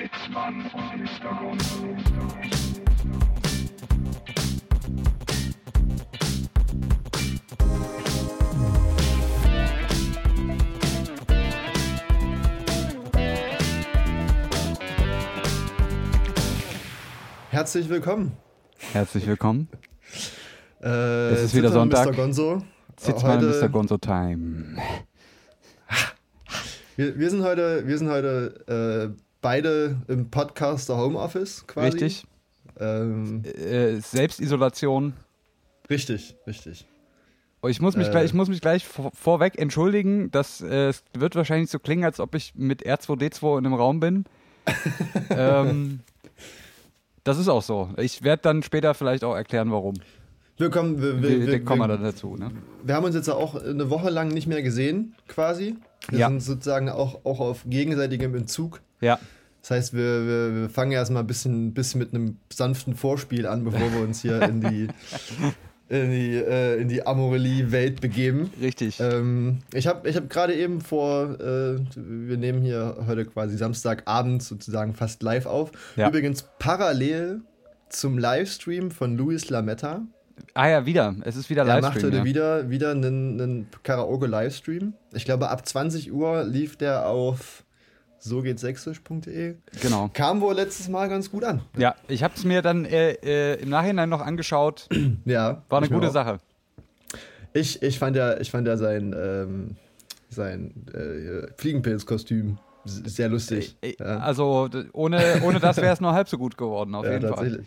Sitzmann und Mr. Gonzo. Herzlich willkommen. Herzlich willkommen. Äh, Es ist wieder Sonntag. Mr. Gonzo. Sitz mal Heute- Mr. Gonzo Time. Wir, wir sind heute, wir sind heute äh, beide im Podcaster Homeoffice quasi. Richtig. Ähm, Äh, Selbstisolation. richtig, richtig. Ich muss mich, Äh. gleich, ich muss mich gleich vor, vorweg entschuldigen. Das äh, wird wahrscheinlich so klingen, als ob ich mit R2D2 in einem Raum bin. ähm, das ist auch so. Ich werde dann später vielleicht auch erklären, warum. Wir kommen, wir, wir, Wir, kommen wir, dann dazu. Ne? wir haben uns jetzt auch eine Woche lang nicht mehr gesehen, quasi. Wir Ja. sind sozusagen auch, auch auf gegenseitigem Entzug. Ja, Das heißt, wir, wir, wir fangen erstmal ein bisschen, bisschen mit einem sanften Vorspiel an, bevor wir uns hier in die, in die, äh, in die Amorelie-Welt begeben. richtig. Ähm, ich habe ich hab gerade eben vor, äh, wir nehmen hier heute quasi Samstagabend sozusagen fast live auf. Ja. Übrigens parallel zum Livestream von Luis Lametta. Ah ja, wieder. Es ist wieder Er macht Livestream. heute Ja. wieder, wieder einen, einen Karaoke-Livestream. Ich glaube, ab 20 Uhr lief der auf so geht sächsisch.de. Genau. Kam wohl letztes Mal ganz gut an. Ja, ich habe es mir dann äh, äh, im Nachhinein noch angeschaut. Ja. War eine gute. Sache. Ich, ich fand ja, ich fand ja sein, ähm, sein äh, Fliegenpilzkostüm sehr lustig. Äh, ja. Also ohne, ohne das wäre es nur halb so gut geworden, auf ja, jeden Fall.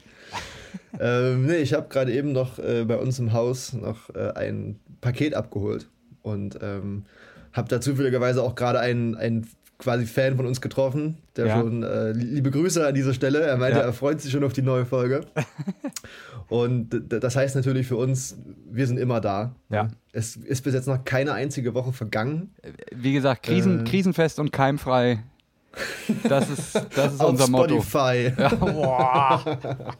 Ähm, nee, ich habe gerade eben noch äh, bei uns im Haus noch äh, ein Paket abgeholt und ähm, habe da zufälligerweise auch gerade einen, einen quasi Fan von uns getroffen, der Ja. schon, äh, liebe Grüße an dieser Stelle, er meinte, Ja. er freut sich schon auf die neue Folge. und das heißt natürlich für uns, wir sind immer da. Ja. Es ist bis jetzt noch keine einzige Woche vergangen. Wie gesagt, Krisen, Äh. krisenfest und keimfrei. Das ist, das ist Auf unser Motto. Spotify. Ja, boah.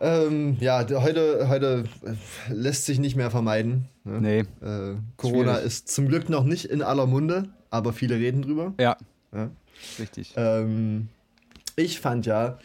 Ähm, ja, heute, heute lässt sich nicht mehr vermeiden. Ne? Nee, Äh, Corona Schwierig. ist zum Glück noch nicht in aller Munde, aber viele reden drüber. ja, Ja. richtig. Ähm, ich fand ja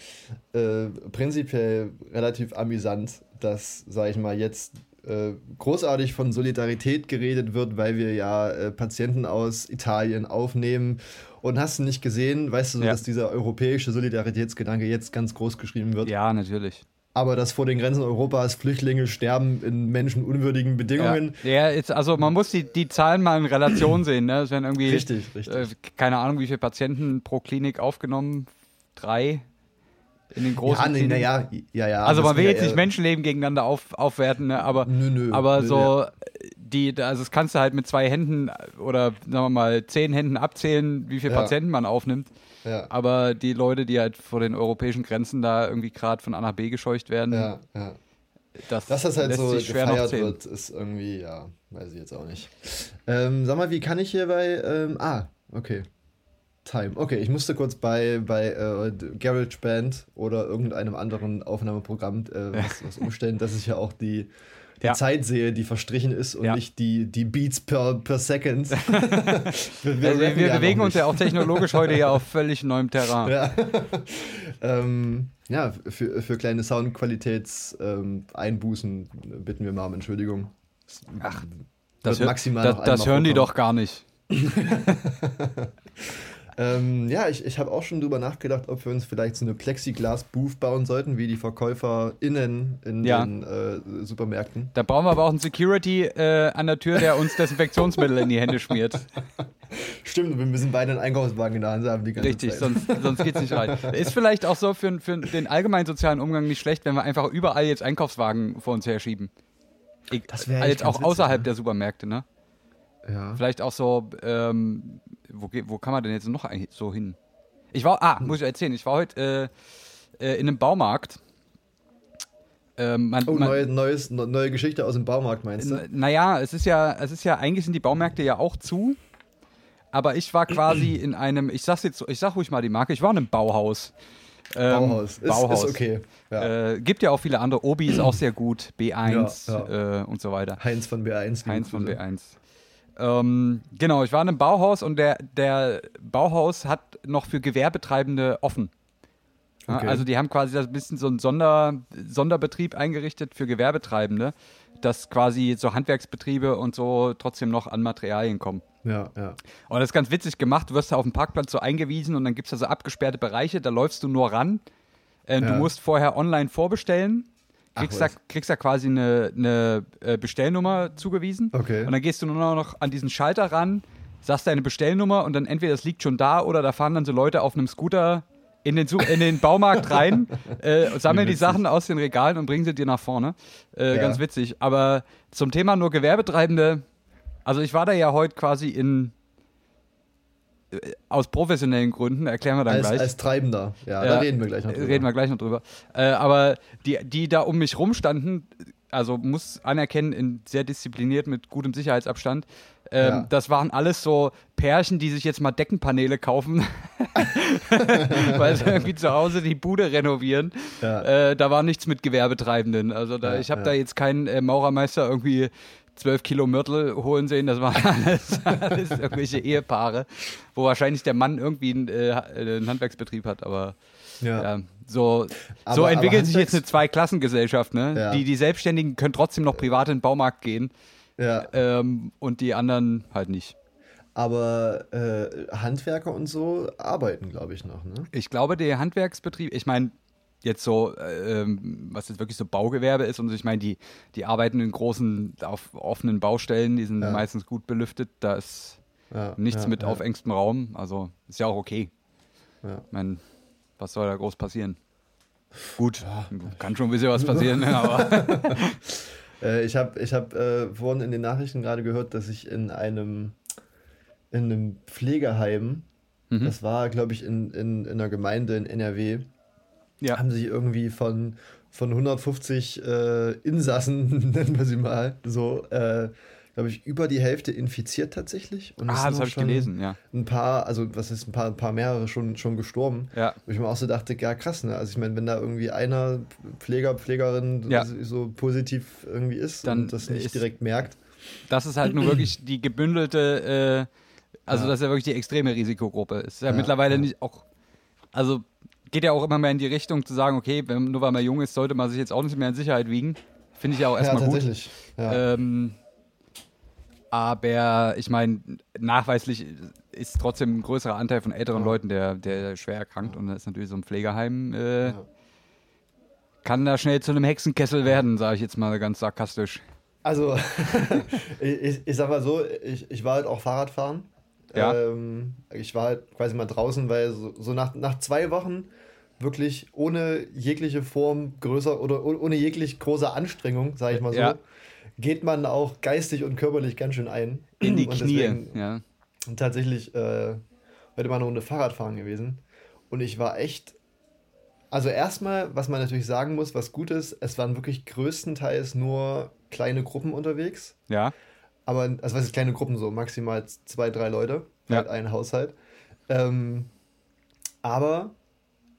äh, prinzipiell relativ amüsant, dass, sag ich mal, jetzt äh, großartig von Solidarität geredet wird, weil wir ja äh, Patienten aus Italien aufnehmen. Und hast du nicht gesehen, weißt du, Ja. dass dieser europäische Solidaritätsgedanke jetzt ganz groß geschrieben wird? Ja, natürlich. aber dass vor den Grenzen Europas Flüchtlinge sterben in menschenunwürdigen Ja, Bedingungen. ja jetzt, also man muss die, die Zahlen mal in Relation sehen. Ne? Es werden irgendwie, Richtig, richtig. Äh, keine Ahnung, wie viele Patienten pro Klinik aufgenommen. Drei in den großen ja, nee, Kliniken. naja, ja, ja. Also man will jetzt nicht eher- Menschenleben gegeneinander auf, aufwerten, ne? aber, Nö, nö, aber nö, so die, also das kannst du halt mit zwei Händen oder sagen wir mal zehn Händen abzählen, wie viele Ja. Patienten man aufnimmt. Ja, Aber die Leute, die halt vor den europäischen Grenzen da irgendwie gerade von A nach B gescheucht werden, ja, ja. das, Dass das halt lässt so sich schwer gefeiert wird, ist irgendwie, ja, weiß ich jetzt auch nicht. Ähm, sag mal, wie kann ich hier bei, ähm, ah, okay. Time. Okay, ich musste kurz bei, bei äh, GarageBand oder irgendeinem anderen Aufnahmeprogramm äh, was, was umstellen, dass ich ja auch die, die Ja. Zeit sehe, die verstrichen ist und Ja. nicht die, die Beats per, per Second. wir Also wir, wir ja bewegen uns ja auch technologisch heute ja auf völlig neuem Terrain. Ja, ähm, für, für kleine Soundqualitätseinbußen ähm, bitten wir mal um Entschuldigung. Ach, Das, hör- das, das hören die doch gar nicht. Ähm, ja, ich, ich habe auch schon drüber nachgedacht, ob wir uns vielleicht so eine Plexiglas-Booth bauen sollten, wie die VerkäuferInnen in Ja. den äh, Supermärkten. Da brauchen wir aber auch einen Security äh, an der Tür, der uns Desinfektionsmittel in die Hände schmiert. Stimmt, wir müssen beide einen Einkaufswagen in der Hand haben die ganze Richtig, Zeit. sonst, sonst geht's nicht rein. Ist vielleicht auch so für, für den allgemeinen sozialen Umgang nicht schlecht, wenn wir einfach überall jetzt Einkaufswagen vor uns herschieben. Ich, Das wär also echt jetzt auch ganz witzig, außerhalb ne? der Supermärkte, ne? ja. Vielleicht auch so, ähm, wo, wo kann man denn jetzt noch so hin? Ich war, ah, muss ich erzählen, ich war heute äh, äh, in einem Baumarkt. Ähm, man, Oh, man, neue, neues, ne- neue Geschichte aus dem Baumarkt, meinst du? Naja, es ist ja, es ist ja, eigentlich sind die Baumärkte ja auch zu. Aber ich war quasi in einem, ich sag's jetzt, ich sag ruhig mal die Marke, ich war in einem Bauhaus. Ähm, Bauhaus. Ist, Bauhaus. ist okay. Ja. Äh, gibt ja auch viele andere. Obi ist auch sehr gut, B1 Ja, Äh, und so weiter. Heinz von B1. liebe Heinz von Grüße. B1. Ähm, genau, ich war in einem Bauhaus und der, der Bauhaus hat noch für Gewerbetreibende offen. Okay. Also die haben quasi das ein bisschen so einen Sonder, Sonderbetrieb eingerichtet für Gewerbetreibende, dass quasi so Handwerksbetriebe und so trotzdem noch an Materialien kommen. Ja, ja. Und das ist ganz witzig gemacht. Du wirst da auf dem Parkplatz so eingewiesen und dann gibt es da so abgesperrte Bereiche, da läufst du nur ran. Äh, Du Ja. musst vorher online vorbestellen, kriegst, da, was. kriegst da quasi eine, eine äh, Bestellnummer zugewiesen. Okay. Und dann gehst du nur noch an diesen Schalter ran, sagst deine Bestellnummer und dann entweder das liegt schon da oder da fahren dann so Leute auf einem Scooter in den, in den Baumarkt rein, äh, und sammeln die. Sachen aus den Regalen und bringen sie dir nach vorne. Äh, Ja. Ganz witzig. Aber zum Thema nur Gewerbetreibende, also ich war da ja heute quasi in aus professionellen Gründen, erklären wir dann Als, gleich. als Treibender. Ja, Ja, da reden wir gleich noch drüber. Reden wir gleich noch drüber. Äh, aber die, die da um mich rumstanden, also muss anerkennen, in sehr diszipliniert mit gutem Sicherheitsabstand. Ähm, Ja. Das waren alles so Pärchen, die sich jetzt mal Deckenpaneele kaufen, weil sie irgendwie zu Hause die Bude renovieren. Ja. Äh, da war nichts mit Gewerbetreibenden. Also da, Ja, ich habe da jetzt keinen äh, Maurermeister irgendwie zwölf Kilo Mörtel holen sehen. Das waren alles, alles irgendwelche Ehepaare, wo wahrscheinlich der Mann irgendwie einen, äh, einen Handwerksbetrieb hat, aber Ja. ja, so, Aber- so entwickelt sich jetzt eine Zweiklassengesellschaft. Ne? Ja. Die, die Selbstständigen können trotzdem noch privat in den Baumarkt gehen ja. ähm, und die anderen halt nicht. Aber äh, Handwerker und so arbeiten, glaube ich, noch, ne? Ich glaube, der Handwerksbetrieb, ich meine, jetzt so, äh, ähm, was jetzt wirklich so Baugewerbe ist und ich meine, die, die arbeiten in großen, auf offenen Baustellen, die sind Ja. meistens gut belüftet, da ist Ja, nichts ja, mit auf engstem Raum, also ist ja auch okay. Ich meine, was soll da groß passieren? Gut, kann schon ein bisschen was passieren, ne, aber Äh, ich habe ich hab, äh, vorhin in den Nachrichten gerade gehört, dass ich in einem, in einem Pflegeheim, Mhm. das war, glaube ich, in, in, in einer Gemeinde in NRW, ja. haben sich irgendwie von, von 150 äh, Insassen, nennen wir sie mal, so, äh, glaube ich, über die Hälfte infiziert tatsächlich. Und Ah, das habe ich gelesen, ja. Ein paar, also was ist, ein paar, ein paar mehrere schon, schon gestorben. Ja. Wo ich mir auch so dachte, ja krass, ne? Also ich meine, wenn da irgendwie einer Pfleger, Pflegerin Ja. so positiv irgendwie ist Dann und das nicht ist- direkt merkt. Das ist halt nur wirklich die gebündelte, äh, also Ja. das ist ja wirklich die extreme Risikogruppe. Ist ja, Ja, mittlerweile nicht auch, also geht ja auch immer mehr in die Richtung zu sagen, okay, wenn, nur weil man jung ist, sollte man sich jetzt auch nicht mehr in Sicherheit wiegen. Finde ich ja auch Ja, erstmal gut. tatsächlich. Ja. Ähm, aber ich meine, nachweislich ist trotzdem ein größerer Anteil von älteren Ja. Leuten, der, der schwer erkrankt und da ist natürlich so ein Pflegeheim, äh, Ja. kann da schnell zu einem Hexenkessel werden, sage ich jetzt mal ganz sarkastisch. Also, ich, ich, ich sag mal so, ich, ich war halt auch Fahrradfahren. Ja. Ähm, ich war halt quasi mal draußen, weil so, so nach, nach zwei Wochen wirklich ohne jegliche Form größer oder oh- ohne jeglich große Anstrengung, sage ich mal so, Ja. geht man auch geistig und körperlich ganz schön ein. In die Und Knie. deswegen Ja. tatsächlich äh, heute mal eine Runde Fahrradfahren gewesen. Und ich war echt. Also erstmal, was man natürlich sagen muss, was gut ist, es waren wirklich größtenteils nur kleine Gruppen unterwegs. ja. Aber, also was ist kleine Gruppen so? Maximal zwei, drei Leute. Ja. Halt ein Haushalt. Ähm, aber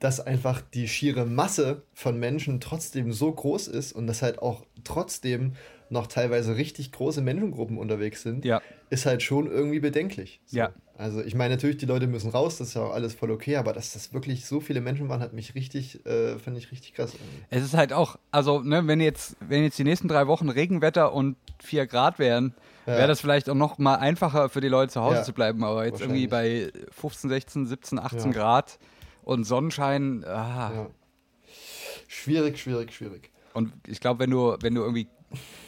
dass einfach die schiere Masse von Menschen trotzdem so groß ist und dass halt auch trotzdem noch teilweise richtig große Menschengruppen unterwegs sind, Ja. ist halt schon irgendwie bedenklich. So. Ja. Also ich meine, natürlich, die Leute müssen raus, das ist ja auch alles voll okay, aber dass das wirklich so viele Menschen waren, hat mich richtig, äh, fand ich richtig krass. irgendwie. Es ist halt auch, also, ne, wenn jetzt, wenn jetzt die nächsten drei Wochen Regenwetter und 4 Grad wären, Ja. wäre das vielleicht auch noch mal einfacher für die Leute zu Hause Ja. zu bleiben. Aber jetzt irgendwie bei 15, 16, 17, 18 Ja. Grad und Sonnenschein, ah. Ja. Schwierig, schwierig, schwierig. Und ich glaube, wenn du, wenn du irgendwie,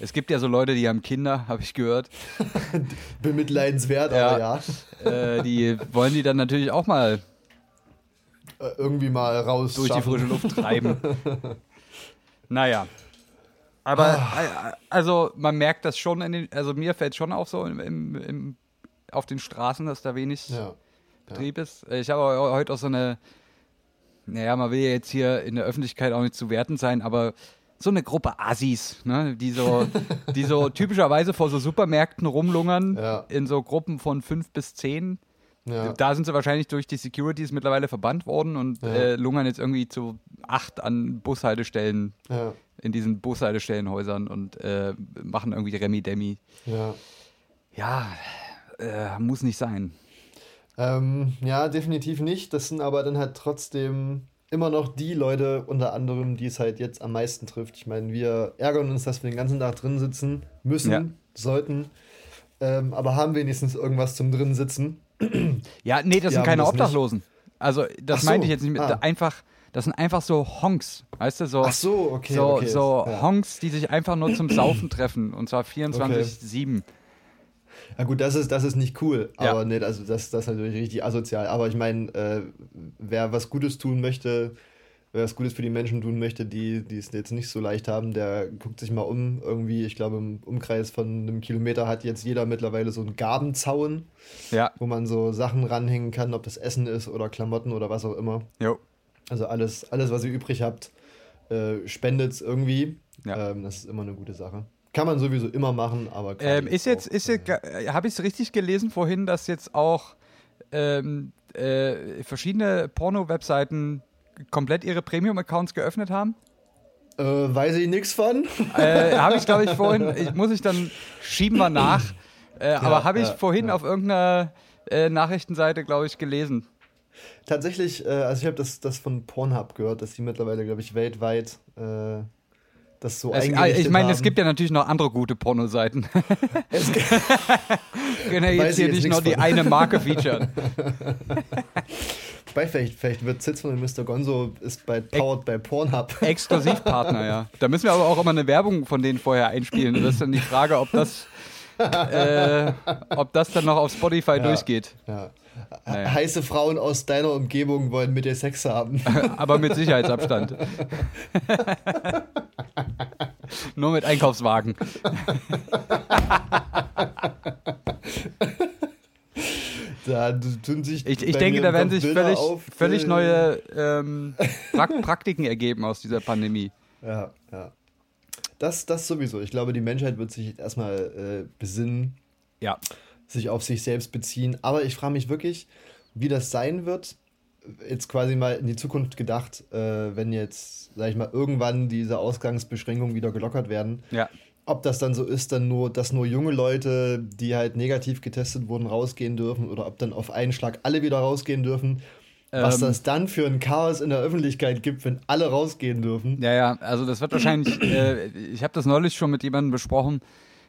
es gibt ja so Leute, die haben Kinder, habe ich gehört, Bemitleidenswert, Ja. aber ja. äh, die wollen die dann natürlich auch mal Äh, irgendwie mal raus. durch die frische Luft treiben. naja. Aber äh, also man merkt das schon in den, also mir fällt schon auf so im, im, im, auf den Straßen, dass da wenig Ja. Betrieb ist. Äh, Ich habe heute auch so eine, naja, man will ja jetzt hier in der Öffentlichkeit auch nicht zu wertend sein, aber so eine Gruppe Assis, ne, die so, die so typischerweise vor so Supermärkten rumlungern, Ja. in so Gruppen von fünf bis zehn. Ja. Da sind sie wahrscheinlich durch die Securities mittlerweile verbannt worden und Ja. äh, lungern jetzt irgendwie zu acht an Bushaltestellen, in diesen Bushaltestellenhäusern und äh, machen irgendwie Remi-Demi. Ja. Ja, äh, muss nicht sein. Ähm, ja, definitiv nicht. Das sind aber dann halt trotzdem immer noch die Leute unter anderem, die es halt jetzt am meisten trifft. Ich meine, wir ärgern uns, dass wir den ganzen Tag drin sitzen müssen, Ja. sollten, ähm, aber haben wenigstens irgendwas zum drin sitzen. Ja, nee, das Ja, sind keine das nicht. Obdachlosen. Also, das so, meinte ich jetzt nicht mit. ah. Einfach, das sind einfach so Honks. Weißt du, so. Ach so, okay. so, okay. so ja. Honks, die sich einfach nur zum Saufen treffen. Und zwar 24-7. Ja gut, das ist, das ist nicht cool, Ja. aber nicht, also das, das ist natürlich richtig asozial. Aber ich meine, äh, wer was Gutes tun möchte, wer was Gutes für die Menschen tun möchte, die, die es jetzt nicht so leicht haben, der guckt sich mal um. Irgendwie, ich glaube, im Umkreis von einem Kilometer hat jetzt jeder mittlerweile so einen Gabenzaun. Ja, wo man so Sachen ranhängen kann, ob das Essen ist oder Klamotten oder was auch immer. jo. Also alles, alles was ihr übrig habt, äh, spendet es irgendwie. Ja. Ähm, das ist immer eine gute Sache. Kann man sowieso immer machen, aber Ähm, ist jetzt, auch, ist äh, jetzt, habe ich es richtig gelesen vorhin, dass jetzt auch ähm, äh, verschiedene Porno-Webseiten komplett ihre Premium-Accounts geöffnet haben? äh, weiß ich nichts von. äh, habe ich, glaube ich, vorhin, ich, muss ich dann, schieben wir nach, äh, aber habe ich ja, vorhin ja. auf irgendeiner äh, Nachrichtenseite, glaube ich, gelesen. Tatsächlich, äh, also ich habe das, das von Pornhub gehört, dass die mittlerweile, glaube ich, weltweit äh, das so Es, ich meine, es gibt ja natürlich noch andere gute Pornoseiten. Es gibt- Wir können ja jetzt hier jetzt nicht nur die eine Marke featuren. Wobei, vielleicht, vielleicht wird Sitz von Mr. Gonzo ist bei Powered bei Pornhub. Exklusivpartner, ja. Da müssen wir aber auch immer eine Werbung von denen vorher einspielen. Und das ist dann die Frage, ob das, äh, ob das dann noch auf Spotify durchgeht. Ja. Naja. Heiße Frauen aus deiner Umgebung wollen mit dir Sex haben. Aber mit Sicherheitsabstand. Nur mit Einkaufswagen. Da tun sich Ich, ich denke, da werden sich Bilder völlig, auf, völlig äh, neue ähm, Prak Praktiken ergeben aus dieser Pandemie. Ja, ja. Das, das sowieso. Ich glaube, die Menschheit wird sich erstmal äh, besinnen, Ja. Sich auf sich selbst beziehen. Aber ich frage mich wirklich, wie das sein wird, jetzt quasi mal in die Zukunft gedacht, äh, wenn jetzt, sag ich mal, irgendwann diese Ausgangsbeschränkungen wieder gelockert werden. Ja. Ob das dann so ist, dann nur, dass nur junge Leute, die halt negativ getestet wurden, rausgehen dürfen oder ob dann auf einen Schlag alle wieder rausgehen dürfen. Was Ähm. das dann für ein Chaos in der Öffentlichkeit gibt, wenn alle rausgehen dürfen. Ja, ja, also das wird wahrscheinlich, äh, ich habe das neulich schon mit jemandem besprochen,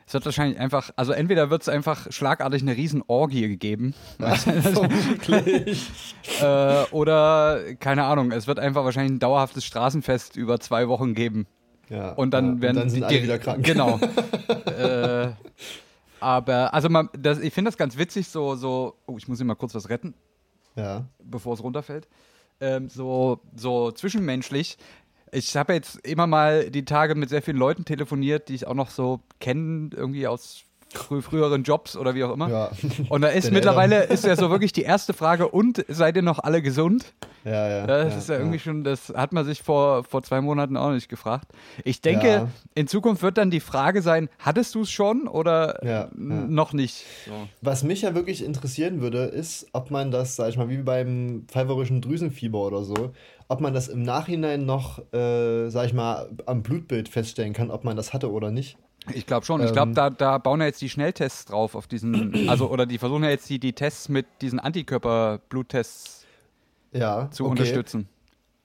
es wird wahrscheinlich einfach, also entweder wird es einfach schlagartig eine riesen Orgie gegeben, Vermutlich. äh, oder, keine Ahnung, es wird einfach wahrscheinlich ein dauerhaftes Straßenfest über zwei Wochen geben. Ja, Und dann ja, werden dann sind die, alle wieder krank. Genau. äh, aber, also man, das, ich finde das ganz witzig, so, so, oh, ich muss hier mal kurz was retten. Ja. bevor es runterfällt. Ähm, so, so zwischenmenschlich. Ich habe jetzt immer mal die Tage mit sehr vielen Leuten telefoniert, die ich auch noch so kenne, irgendwie aus frü früheren Jobs oder wie auch immer. Ja. Und da ist mittlerweile ist ja so wirklich die erste Frage, und seid ihr noch alle gesund? Ja, ja. Das ist ja irgendwie schon, das hat man sich vor, vor zwei Monaten auch nicht gefragt. Ich denke, Ja. in Zukunft wird dann die Frage sein, hattest du es schon oder Ja, ja. noch nicht? So. Was mich ja wirklich interessieren würde, ist, ob man das, sag ich mal, wie beim pfeiferischen Drüsenfieber oder so, ob man das im Nachhinein noch, äh, sag ich mal, am Blutbild feststellen kann, ob man das hatte oder nicht. Ich glaube schon. Ich glaube, Ähm. da, da bauen ja jetzt die Schnelltests drauf auf diesen, also oder die versuchen ja jetzt die, die Tests mit diesen Antikörper-Bluttests Ja. zu okay. unterstützen.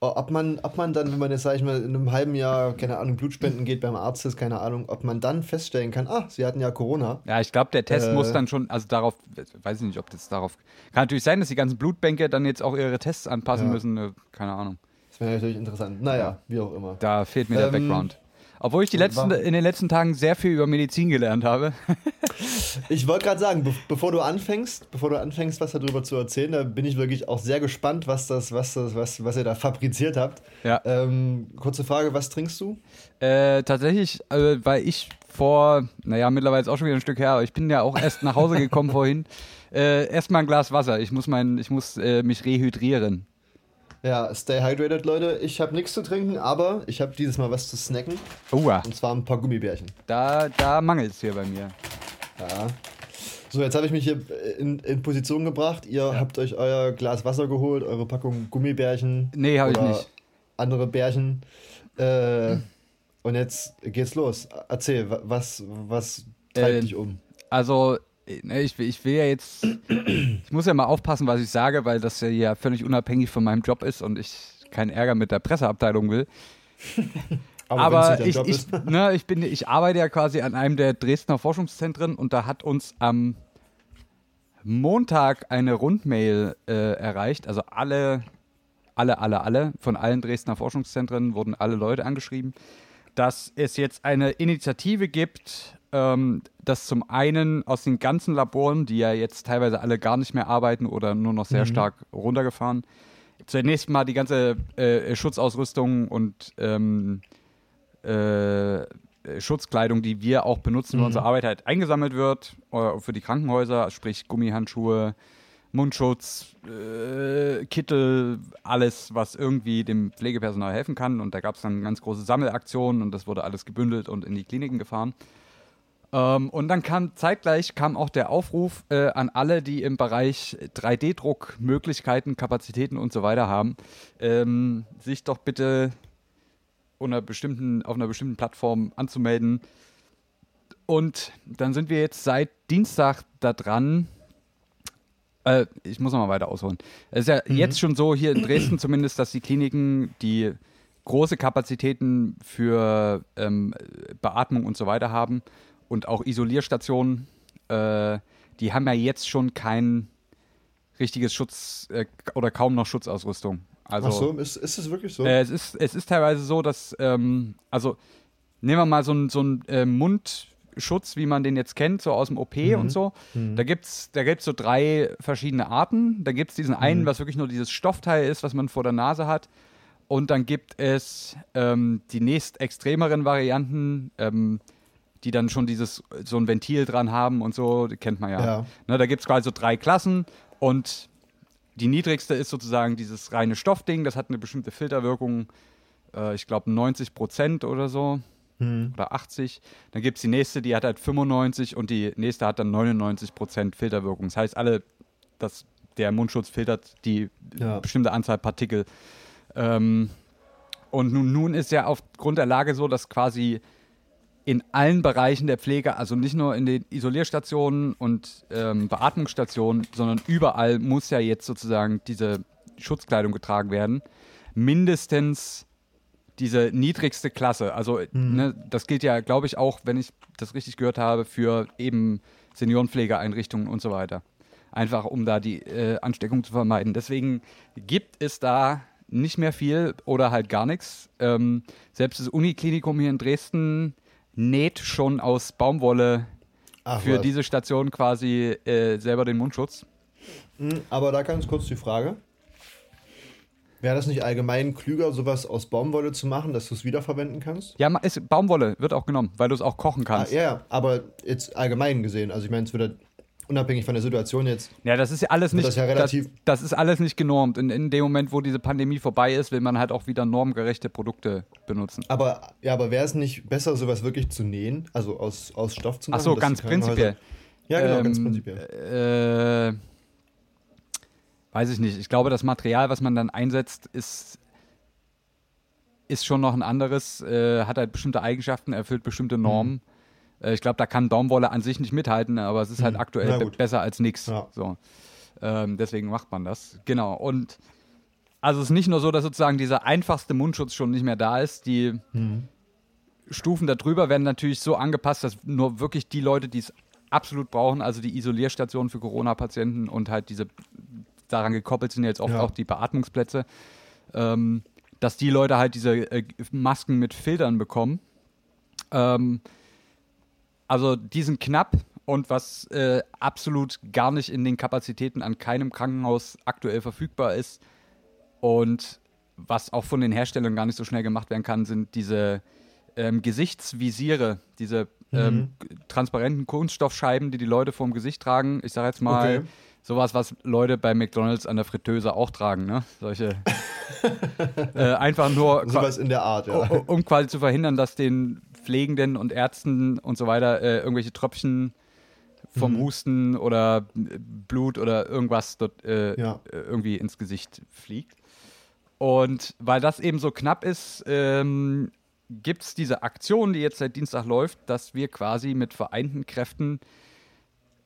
Ob man, ob man dann, wenn man jetzt, sag ich mal, in einem halben Jahr, keine Ahnung, Blutspenden geht beim Arzt ist, keine Ahnung, ob man dann feststellen kann, ah, sie hatten ja Corona. Ja, ich glaube, der Test Äh. muss dann schon, also darauf, weiß ich nicht, ob das darauf. Kann natürlich sein, dass die ganzen Blutbänke dann jetzt auch ihre Tests anpassen Ja. müssen. äh, Keine Ahnung. Das wäre natürlich interessant. Naja, wie auch immer. Da fehlt mir der Ähm, Background. Obwohl ich die letzten, in den letzten Tagen sehr viel über Medizin gelernt habe. Ich wollte gerade sagen, be bevor du anfängst, bevor du anfängst, was darüber zu erzählen, da bin ich wirklich auch sehr gespannt, was das, was das, was, was ihr da fabriziert habt. Ja. Ähm, kurze Frage, was trinkst du? Äh, tatsächlich, äh, weil ich vor, naja, mittlerweile ist auch schon wieder ein Stück her, aber ich bin ja auch erst nach Hause gekommen vorhin. Äh, Erstmal ein Glas Wasser. Ich muss, mein, ich muss äh, mich rehydrieren. Ja, stay hydrated, Leute. Ich habe nichts zu trinken, aber ich habe dieses Mal was zu snacken. Oha, Und zwar ein paar Gummibärchen. da, da mangelt es hier bei mir. Ja. So, jetzt habe ich mich hier in, in Position gebracht. Ihr habt euch euer Glas Wasser geholt, eure Packung Gummibärchen. Nee, habe ich nicht. Andere Bärchen. Äh, und jetzt geht's los. Erzähl, wa- was, was treibt Äh, dich um? Also, ich, will- ich will ja jetzt, ich muss ja mal aufpassen, was ich sage, weil das ja, ja völlig unabhängig von meinem Job ist und ich keinen Ärger mit der Presseabteilung will. Aber, Aber ich, ich, ne, ich, bin, ich arbeite ja quasi an einem der Dresdner Forschungszentren und da hat uns am Montag eine Rundmail äh, erreicht. Also alle, alle, alle, alle von allen Dresdner Forschungszentren wurden alle Leute angeschrieben, dass es jetzt eine Initiative gibt, ähm, dass zum einen aus den ganzen Laboren, die ja jetzt teilweise alle gar nicht mehr arbeiten oder nur noch sehr stark runtergefahren, zunächst mal die ganze äh, Schutzausrüstung und ähm, äh, Schutzkleidung, die wir auch benutzen für unsere Arbeit, halt eingesammelt wird äh, für die Krankenhäuser, sprich Gummihandschuhe, Mundschutz, äh, Kittel, alles, was irgendwie dem Pflegepersonal helfen kann. Und da gab es dann ganz große Sammelaktionen und das wurde alles gebündelt und in die Kliniken gefahren. Ähm, und dann kam zeitgleich kam auch der Aufruf äh, an alle, die im Bereich 3D-Druck Möglichkeiten, Kapazitäten und so weiter haben, ähm, sich doch bitte unter bestimmten, auf einer bestimmten Plattform anzumelden. Und dann sind wir jetzt seit Dienstag da dran. Äh, ich muss noch mal weiter ausholen. Es ist ja jetzt schon so, hier in Dresden zumindest, dass die Kliniken, die große Kapazitäten für ähm, Beatmung und so weiter haben und auch Isolierstationen, äh, die haben ja jetzt schon kein richtiges Schutz äh, oder kaum noch Schutzausrüstung. Also, Ach so, ist, ist es wirklich so? äh, es, ist, es ist teilweise so, dass, ähm, also nehmen wir mal so einen so einen, äh, Mundschutz, wie man den jetzt kennt, so aus dem OP und so. Da gibt es da gibt's so drei verschiedene Arten. Da gibt es diesen einen, was wirklich nur dieses Stoffteil ist, was man vor der Nase hat. Und dann gibt es ähm, die nächst extremeren Varianten, ähm, die dann schon dieses so ein Ventil dran haben und so, die kennt man ja. Ja. Ne, da gibt es quasi so drei Klassen und die niedrigste ist sozusagen dieses reine Stoffding, das hat eine bestimmte Filterwirkung, äh, ich glaube 90 Prozent oder so. Oder 80. Dann gibt es die nächste, die hat halt 95 und die nächste hat dann 99 Prozent Filterwirkung. Das heißt, alle, das, der Mundschutz filtert die Ja. bestimmte Anzahl Partikel. Ähm, und nun, nun ist ja aufgrund der Lage so, dass quasi in allen Bereichen der Pflege, also nicht nur in den Isolierstationen und ähm, Beatmungsstationen, sondern überall muss ja jetzt sozusagen diese Schutzkleidung getragen werden. Mindestens diese niedrigste Klasse. Also ne, das gilt ja, glaube ich, auch, wenn ich das richtig gehört habe, für eben Seniorenpflegeeinrichtungen und so weiter. Einfach um da die äh, Ansteckung zu vermeiden. Deswegen gibt es da nicht mehr viel oder halt gar nichts. Ähm, selbst das Uniklinikum hier in Dresden näht schon aus Baumwolle Ach, für was. diese Station quasi äh, selber den Mundschutz. Hm, Aber da ganz kurz die Frage. Wäre das nicht allgemein klüger, sowas aus Baumwolle zu machen, dass du es wiederverwenden kannst? Ja, ist, Baumwolle wird auch genommen, weil du es auch kochen Ah, kannst. ja, ja, aber jetzt allgemein gesehen. Also ich meine, es wird unabhängig von der Situation jetzt. Ja, das ist ja alles Wird nicht. das ja relativ- das, das ist alles nicht genormt. In, in dem Moment, wo diese Pandemie vorbei ist, will man halt auch wieder normgerechte Produkte benutzen. Aber ja, aber wäre es nicht besser, sowas wirklich zu nähen? Also aus, aus Stoff zu Ach machen? so, dass ganz prinzipiell. Ja, genau, ganz Ähm, prinzipiell. Äh, weiß ich nicht. Ich glaube, das Material, was man dann einsetzt, ist, ist schon noch ein anderes, äh, hat halt bestimmte Eigenschaften, erfüllt bestimmte Mhm. Normen. Äh, ich glaube, da kann Baumwolle an sich nicht mithalten, aber es ist halt Mhm. aktuell be besser als nichts. Ja. So. Ähm, deswegen macht man das. Genau. Und also es ist nicht nur so, dass sozusagen dieser einfachste Mundschutz schon nicht mehr da ist. Die Mhm. Stufen darüber werden natürlich so angepasst, dass nur wirklich die Leute, die es absolut brauchen, also die Isolierstationen für Corona-Patienten und halt diese daran gekoppelt sind jetzt oft Ja. auch die Beatmungsplätze, ähm, dass die Leute halt diese äh, Masken mit Filtern bekommen. Ähm, also die sind knapp und was äh, absolut gar nicht in den Kapazitäten an keinem Krankenhaus aktuell verfügbar ist und was auch von den Herstellern gar nicht so schnell gemacht werden kann, sind diese ähm, Gesichtsvisiere, diese ähm, g- transparenten Kunststoffscheiben, die die Leute vorm Gesicht tragen. Ich sage jetzt mal Okay. sowas, was Leute bei McDonalds an der Fritteuse auch tragen, ne? Solche äh, einfach nur Sowas in der Art, ja. um, um quasi zu verhindern, dass den Pflegenden und Ärzten und so weiter äh, irgendwelche Tröpfchen vom Husten oder äh, Blut oder irgendwas dort äh, Ja. äh, irgendwie ins Gesicht fliegt. Und weil das eben so knapp ist, ähm, gibt es diese Aktion, die jetzt seit Dienstag läuft, dass wir quasi mit vereinten Kräften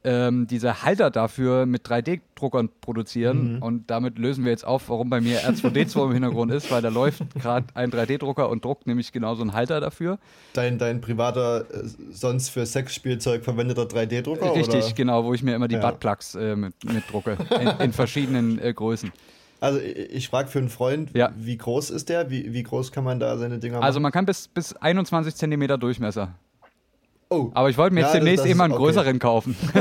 ähm, diese Halter dafür mit 3D-Druckern produzieren. Und damit lösen wir jetzt auf, warum bei mir R2D2 im Hintergrund ist, weil da läuft gerade ein 3D-Drucker und druckt nämlich genau so einen Halter dafür. Dein, dein privater, äh, sonst für Sexspielzeug verwendeter 3D-Drucker? Richtig, oder? genau, wo ich mir immer die Ja. Buttplugs äh, mit, mit drucke. In, in verschiedenen äh, Größen. Also ich, ich frage für einen Freund, Ja. wie groß ist der? Wie, wie groß kann man da seine Dinger machen? Also man kann bis, bis 21 Zentimeter Durchmesser. Oh, Aber ich wollte mir jetzt Ja, demnächst immer einen okay. größeren kaufen.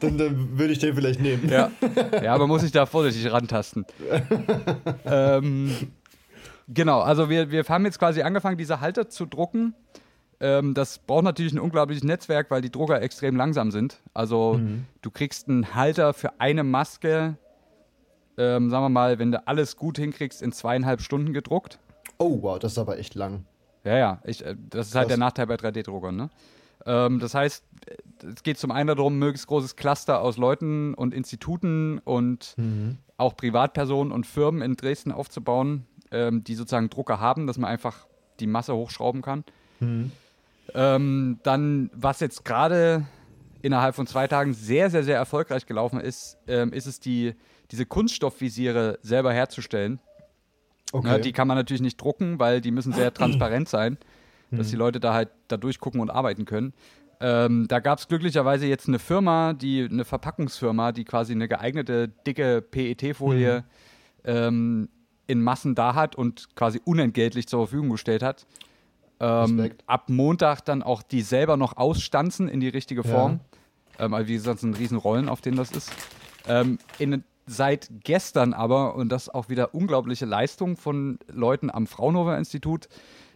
dann, dann würde ich den vielleicht nehmen. Ja, ja aber muss ich da vorsichtig rantasten. ähm, genau, also wir, wir haben jetzt quasi angefangen, diese Halter zu drucken. Ähm, das braucht natürlich ein unglaubliches Netzwerk, weil die Drucker extrem langsam sind. Also du kriegst einen Halter für eine Maske, ähm, sagen wir mal, wenn du alles gut hinkriegst, in zweieinhalb Stunden gedruckt. Oh, wow, das ist aber echt lang. Ja, ja, ich, äh, das ist halt Krass. der Nachteil bei 3D-Druckern. Ne? Ähm, das heißt, äh, es geht zum einen darum, möglichst großes Cluster aus Leuten und Instituten und auch Privatpersonen und Firmen in Dresden aufzubauen, ähm, die sozusagen Drucker haben, dass man einfach die Masse hochschrauben kann. Ähm, dann, was jetzt gerade innerhalb von zwei Tagen sehr, sehr, sehr erfolgreich gelaufen ist, ähm, ist es die, diese Kunststoffvisiere selber herzustellen. Okay. Ja, die kann man natürlich nicht drucken, weil die müssen sehr transparent sein, dass die Leute da halt da durchgucken und arbeiten können. Ähm, da gab es glücklicherweise jetzt eine Firma, die eine Verpackungsfirma, die quasi eine geeignete dicke PET-Folie ähm, in Massen da hat und quasi unentgeltlich zur Verfügung gestellt hat. Ähm, ab Montag dann auch die selber noch ausstanzen in die richtige Form. Ähm, also wie gesagt, es sind riesen Rollen, auf denen das ist. Ähm, in, seit gestern aber, und das auch wieder unglaubliche Leistung von Leuten am Fraunhofer Institut,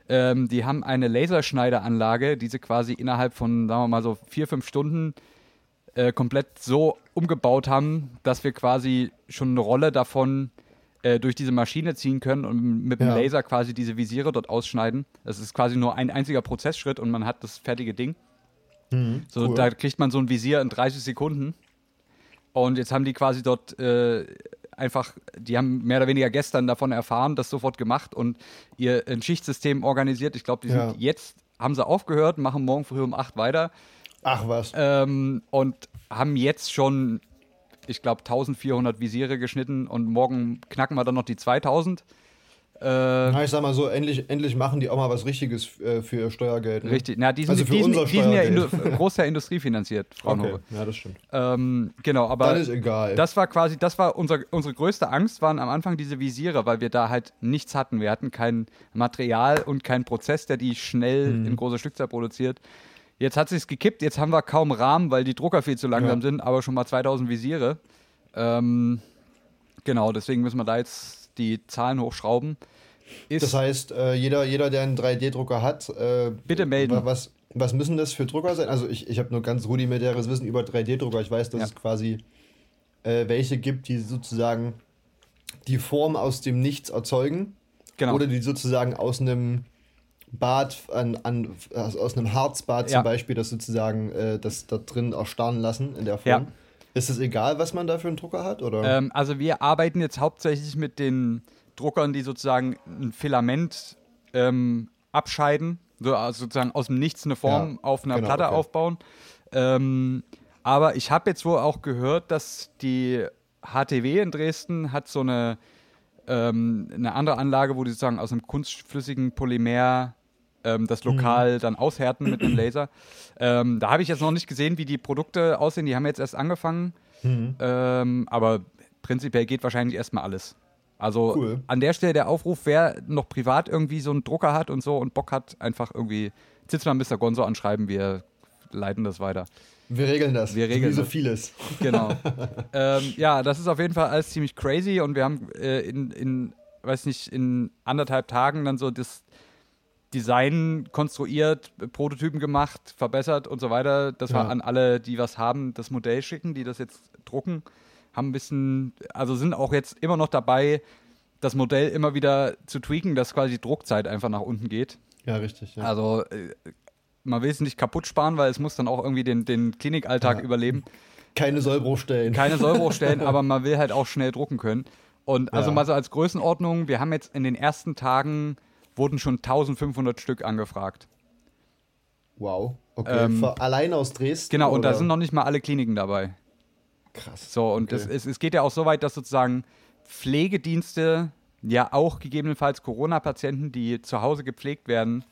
ähm, die haben eine Laserschneideranlage, die sie quasi innerhalb von, sagen wir mal so, vier, fünf Stunden äh, komplett so umgebaut haben, dass wir quasi schon eine Rolle davon äh, durch diese Maschine ziehen können und mit dem Ja. Laser quasi diese Visiere dort ausschneiden. Das ist quasi nur ein einziger Prozessschritt und man hat das fertige Ding. So, Mhm. cool. da kriegt man so ein Visier in 30 Sekunden. Und jetzt haben die quasi dort äh, einfach, die haben mehr oder weniger gestern davon erfahren, das sofort gemacht und ihr ein Schichtsystem organisiert. Ich glaube, die sind Ja. jetzt, haben sie aufgehört, machen morgen früh um 8 weiter Ach was. ähm, und haben jetzt schon, ich glaube, 1400 Visiere geschnitten und morgen knacken wir dann noch die 2000. Äh, ich sag mal so, endlich, endlich machen die auch mal was Richtiges äh, für ihr Steuergeld. Ne? richtig. Na, die sind, Also für die unser die sind ja. Indu Großteil industriefinanziert, Fraunhofer. Okay, ja, das stimmt. Ähm, genau, aber Dann ist egal. das war quasi, das war unser, unsere größte Angst, waren am Anfang diese Visiere, weil wir da halt nichts hatten. Wir hatten kein Material und keinen Prozess, der die schnell Mhm. in großer Stückzahl produziert. Jetzt hat sich's gekippt, jetzt haben wir kaum Rahmen, weil die Drucker viel zu langsam Ja. sind, aber schon mal 2000 Visiere. Ähm, genau, deswegen müssen wir da jetzt die Zahlen hochschrauben. Ist, das heißt, äh, jeder, jeder, der einen 3D-Drucker hat, äh, Bitte melden. wa- Was, was müssen das für Drucker sein? Also ich, ich habe nur ganz rudimentäres Wissen über 3D-Drucker. Ich weiß, dass Ja. es quasi äh, welche gibt, die sozusagen die Form aus dem Nichts erzeugen. genau. Oder die sozusagen aus einem Bad, an, an, also aus einem Harzbad Ja. zum Beispiel, das sozusagen äh, das da drin erstarren lassen in der Form. Ja. Ist es egal, was man da für einen Drucker hat? Oder? Ähm, also wir arbeiten jetzt hauptsächlich mit den Druckern, die sozusagen ein Filament ähm, abscheiden, so, also sozusagen aus dem Nichts eine Form Ja, auf einer genau, Platte okay. aufbauen. Ähm, aber ich habe jetzt wohl auch gehört, dass die HTW in Dresden hat so eine, ähm, eine andere Anlage, wo die sozusagen aus einem kunstflüssigen Polymer ähm, das Mhm. lokal dann aushärten mit einem Laser. Ähm, da habe ich jetzt noch nicht gesehen, wie die Produkte aussehen. Die haben jetzt erst angefangen. Mhm. Ähm, aber prinzipiell geht wahrscheinlich erstmal alles. Also Cool. an der Stelle der Aufruf, wer noch privat irgendwie so einen Drucker hat und so und Bock hat, einfach irgendwie Zitzmann Mr. Gonzo anschreiben, wir leiten das weiter. wir regeln das. wir regeln Wie so vieles. Genau. ähm, ja, das ist auf jeden Fall alles ziemlich crazy und wir haben äh, in, in, weiß nicht, in anderthalb Tagen dann so das Design konstruiert, Prototypen gemacht, verbessert und so weiter, dass wir Ja. an alle, die was haben, das Modell schicken, die das jetzt drucken. Haben ein bisschen, also sind auch jetzt immer noch dabei, das Modell immer wieder zu tweaken, dass quasi die Druckzeit einfach nach unten geht. Ja, richtig. Ja. Also äh, man will es nicht kaputt sparen, weil es muss dann auch irgendwie den, den Klinikalltag Ja. überleben Keine Sollbruchstellen. keine Sollbruchstellen, aber man will halt auch schnell drucken können. Und also mal so als Größenordnung, wir haben jetzt in den ersten Tagen wurden schon 1500 Stück angefragt. Wow. Okay. Ähm, allein aus Dresden? Genau, und da sind noch nicht mal alle Kliniken dabei. Krass. So, und okay. es, es geht ja auch so weit, dass sozusagen Pflegedienste ja auch gegebenenfalls Corona-Patienten, die zu Hause gepflegt werden,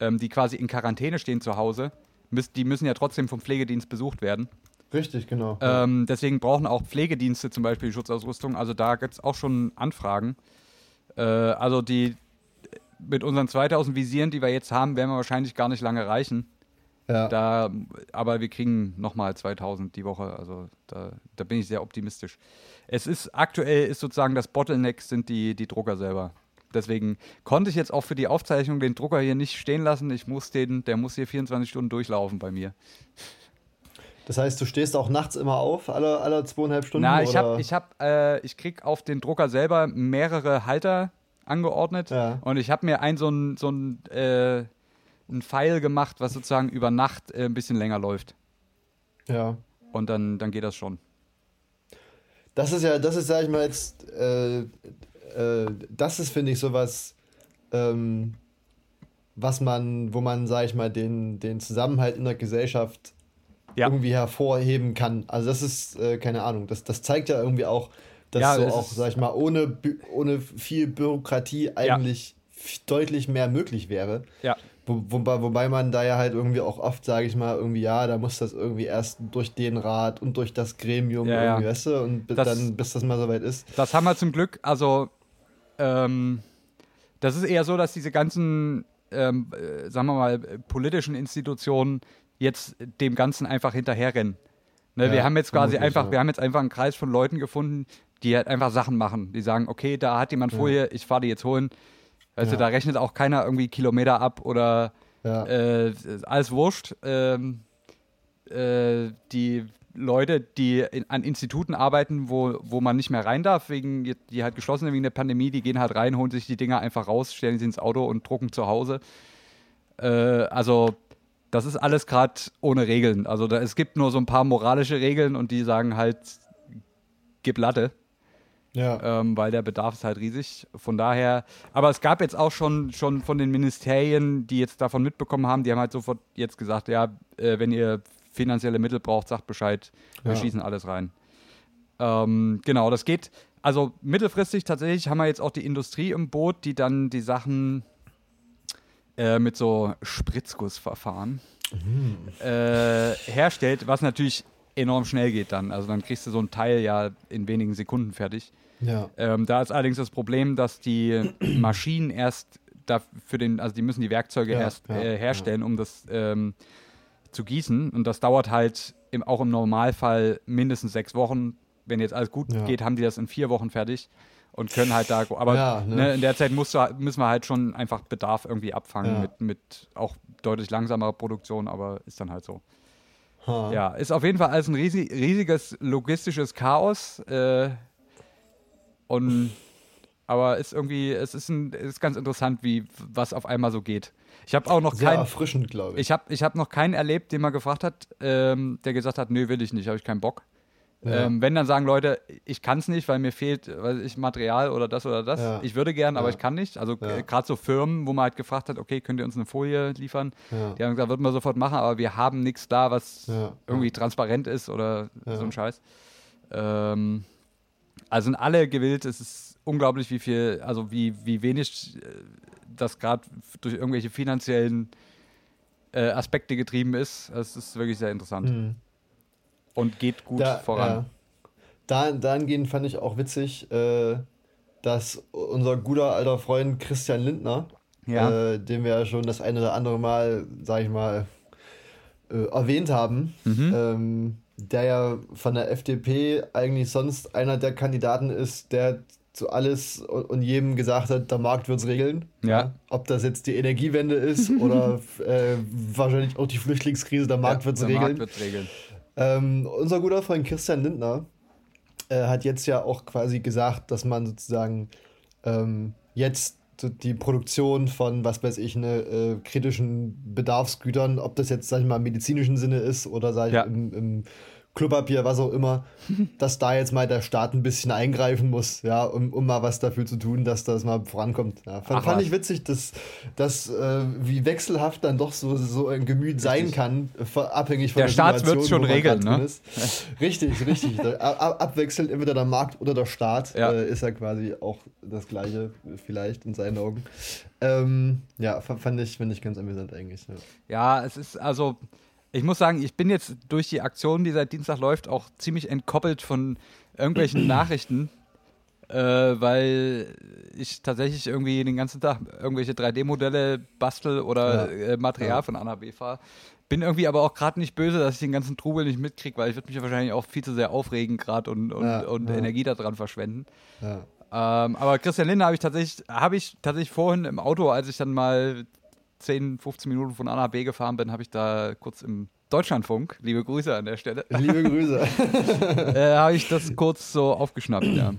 ähm, die quasi in Quarantäne stehen zu Hause, müß, die müssen ja trotzdem vom Pflegedienst besucht werden. Richtig, genau. Ähm, deswegen brauchen auch Pflegedienste zum Beispiel Schutzausrüstung. Also da gibt es auch schon Anfragen. Äh, also die mit unseren 2000 Visieren, die wir jetzt haben, werden wir wahrscheinlich gar nicht lange reichen. Ja. Da, aber wir kriegen nochmal 2000 die Woche. Also da, da bin ich sehr optimistisch. Es ist aktuell ist sozusagen das Bottleneck sind die, die Drucker selber. Deswegen konnte ich jetzt auch für die Aufzeichnung den Drucker hier nicht stehen lassen. Ich muss den, der muss hier 24 Stunden durchlaufen bei mir. Das heißt, du stehst auch nachts immer auf, alle, alle zweieinhalb Stunden? Na, ich habe, ich hab, äh, ich krieg auf den Drucker selber mehrere Halter angeordnet ja. und ich habe mir ein so ein, so ein, äh, ein Pfeil gemacht, was sozusagen über Nacht äh, ein bisschen länger läuft. Ja. Und dann, dann geht das schon. Das ist ja, das ist, sag ich mal, jetzt, äh, äh, das ist, finde ich, sowas, ähm, was man, wo man, sag ich mal, den, den Zusammenhalt in der Gesellschaft ja. irgendwie hervorheben kann. Also das ist, äh, keine Ahnung, das, das zeigt ja irgendwie auch, dass ja, so auch, sag ich mal, ohne, ohne viel Bürokratie eigentlich ja. deutlich mehr möglich wäre. Ja. Wo, wobei, wobei man da ja halt irgendwie auch oft, sage ich mal, irgendwie, ja, da muss das irgendwie erst durch den Rat und durch das Gremium ja, irgendwie, ja. weißt du, und das, dann, bis das mal soweit ist. Das haben wir zum Glück, also, ähm, das ist eher so, dass diese ganzen, ähm, äh, sagen wir mal, politischen Institutionen jetzt dem Ganzen einfach hinterherrennen. Ne, ja, wir haben jetzt quasi einfach, wir haben jetzt einfach einen Kreis von Leuten gefunden, die halt einfach Sachen machen. Die sagen, okay, da hat jemand Folie, ich fahre die jetzt holen. Weißt du, da rechnet auch keiner irgendwie Kilometer ab oder äh, alles wurscht. Ähm, äh, die Leute, die in, an Instituten arbeiten, wo, wo man nicht mehr rein darf, wegen, die halt geschlossen sind wegen der Pandemie, die gehen halt rein, holen sich die Dinger einfach raus, stellen sie ins Auto und drucken zu Hause. Äh, also das ist alles gerade ohne Regeln. Also da, es gibt nur so ein paar moralische Regeln und die sagen halt, gib Latte. Ja. Ähm, weil der Bedarf ist halt riesig. Von daher, aber es gab jetzt auch schon, schon von den Ministerien, die jetzt davon mitbekommen haben, die haben halt sofort jetzt gesagt, ja, äh, wenn ihr finanzielle Mittel braucht, sagt Bescheid, wir ja. schießen alles rein. Ähm, genau, das geht. Also mittelfristig tatsächlich haben wir jetzt auch die Industrie im Boot, die dann die Sachen äh, mit so Spritzgussverfahren mhm. äh, herstellt, was natürlich enorm schnell geht dann. Also dann kriegst du so ein Teil ja in wenigen Sekunden fertig. Ja. Ähm, da ist allerdings das Problem, dass die Maschinen erst da für den, also die müssen die Werkzeuge ja, erst ja, äh, herstellen, um das ähm, zu gießen. Und das dauert halt im, auch im Normalfall mindestens sechs Wochen. Wenn jetzt alles gut geht, haben die das in vier Wochen fertig und können halt da. Aber ne? Ne, in der Zeit musst du, müssen wir halt schon einfach Bedarf irgendwie abfangen mit, mit auch deutlich langsamerer Produktion, aber ist dann halt so. Ha. Ja, ist auf jeden Fall alles ein riesig, riesiges logistisches Chaos. Äh, und aber ist irgendwie, es ist, ein, ist ganz interessant, wie was auf einmal so geht. Ich habe auch noch Sehr keinen. erfrischend, glaube ich. Ich habe ich hab noch keinen erlebt, den man gefragt hat, ähm, der gesagt hat, nö, will ich nicht, habe ich keinen Bock. Ja. Ähm, wenn dann sagen Leute, ich kann es nicht, weil mir fehlt weiß ich, Material oder das oder das. Ja. Ich würde gern, aber ich kann nicht. Also gerade so Firmen, wo man halt gefragt hat, okay, könnt ihr uns eine Folie liefern? Die haben gesagt, würden wir sofort machen, aber wir haben nichts da, was irgendwie transparent ist oder so ein Scheiß. Ähm, also sind alle gewillt, es ist unglaublich, wie viel, also wie, wie wenig äh, das gerade durch irgendwelche finanziellen äh, Aspekte getrieben ist. Es ist wirklich sehr interessant. Mhm und geht gut da, voran. Ja. Da, dahingehend fand ich auch witzig, äh, dass unser guter alter Freund Christian Lindner, ja. äh, den wir ja schon das eine oder andere Mal, sag ich mal, äh, erwähnt haben, mhm. ähm, der ja von der FDP eigentlich sonst einer der Kandidaten ist, der zu alles und jedem gesagt hat, der Markt wird es regeln. Ja. Ob das jetzt die Energiewende ist oder äh, wahrscheinlich auch die Flüchtlingskrise, der Markt ja, wird es regeln. Markt wird's regeln. Ähm, unser guter Freund Christian Lindner äh, hat jetzt ja auch quasi gesagt, dass man sozusagen ähm, jetzt die Produktion von, was weiß ich, ne, äh, kritischen Bedarfsgütern, ob das jetzt, sag ich mal, im medizinischen Sinne ist oder, sag ich, ja. im, im Klopapier, was auch immer, dass da jetzt mal der Staat ein bisschen eingreifen muss, ja, um, um mal was dafür zu tun, dass das mal vorankommt. Ja, fand, Ach, fand ich witzig, dass, dass äh, wie wechselhaft dann doch so, so ein Gemüt sein kann, abhängig von Der der, Staat wird's schon man regeln, ne? Ist. Richtig, richtig. Ab- Abwechselnd entweder der Markt oder der Staat Ja. äh, ist ja quasi auch das Gleiche, vielleicht in seinen Augen. Ähm, ja, fa- fand ich, fand ich ganz amüsant eigentlich. Ja. Ja, es ist also, ich muss sagen, ich bin jetzt durch die Aktion, die seit Dienstag läuft, auch ziemlich entkoppelt von irgendwelchen Nachrichten, äh, weil ich tatsächlich irgendwie den ganzen Tag irgendwelche 3D-Modelle bastel oder Ja. äh, Material Ja. von A nach B fahre. Bin irgendwie aber auch gerade nicht böse, dass ich den ganzen Trubel nicht mitkriege, weil ich würde mich wahrscheinlich auch viel zu sehr aufregen gerade und, und, Ja, und. Energie daran verschwenden. Ähm, aber Christian Lindner habe ich tatsächlich, habe ich tatsächlich vorhin im Auto, als ich dann mal 10, 15 Minuten von A nach B gefahren bin, habe ich da kurz im Deutschlandfunk, liebe Grüße an der Stelle, Liebe Grüße. äh, habe ich das kurz so aufgeschnappt, ja.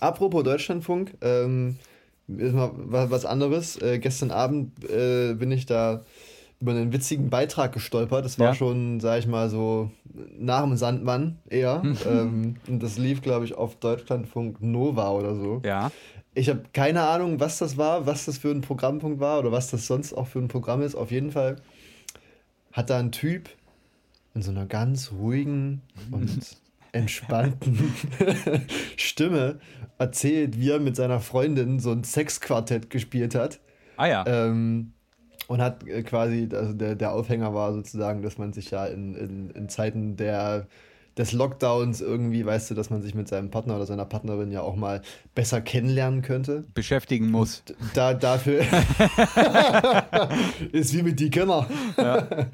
Apropos Deutschlandfunk, ähm, ist mal wa- was anderes. Äh, gestern Abend äh, bin ich da über einen witzigen Beitrag gestolpert. Das war Ja. schon, sag ich mal, so nach dem Sandmann eher. ähm, und das lief, glaube ich, auf Deutschlandfunk Nova oder so. Ja, Ich habe keine Ahnung, was das war, was das für ein Programmpunkt war oder was das sonst auch für ein Programm ist. Auf jeden Fall hat da ein Typ in so einer ganz ruhigen und entspannten Stimme erzählt, wie er mit seiner Freundin so ein Sexquartett gespielt hat. ah ja, Ähm, und hat äh, quasi, also der, der Aufhänger war sozusagen, dass man sich ja in, in, in Zeiten der, des Lockdowns irgendwie, weißt du, dass man sich mit seinem Partner oder seiner Partnerin ja auch mal besser kennenlernen könnte. beschäftigen muss. Da, dafür ist wie mit die Kinder.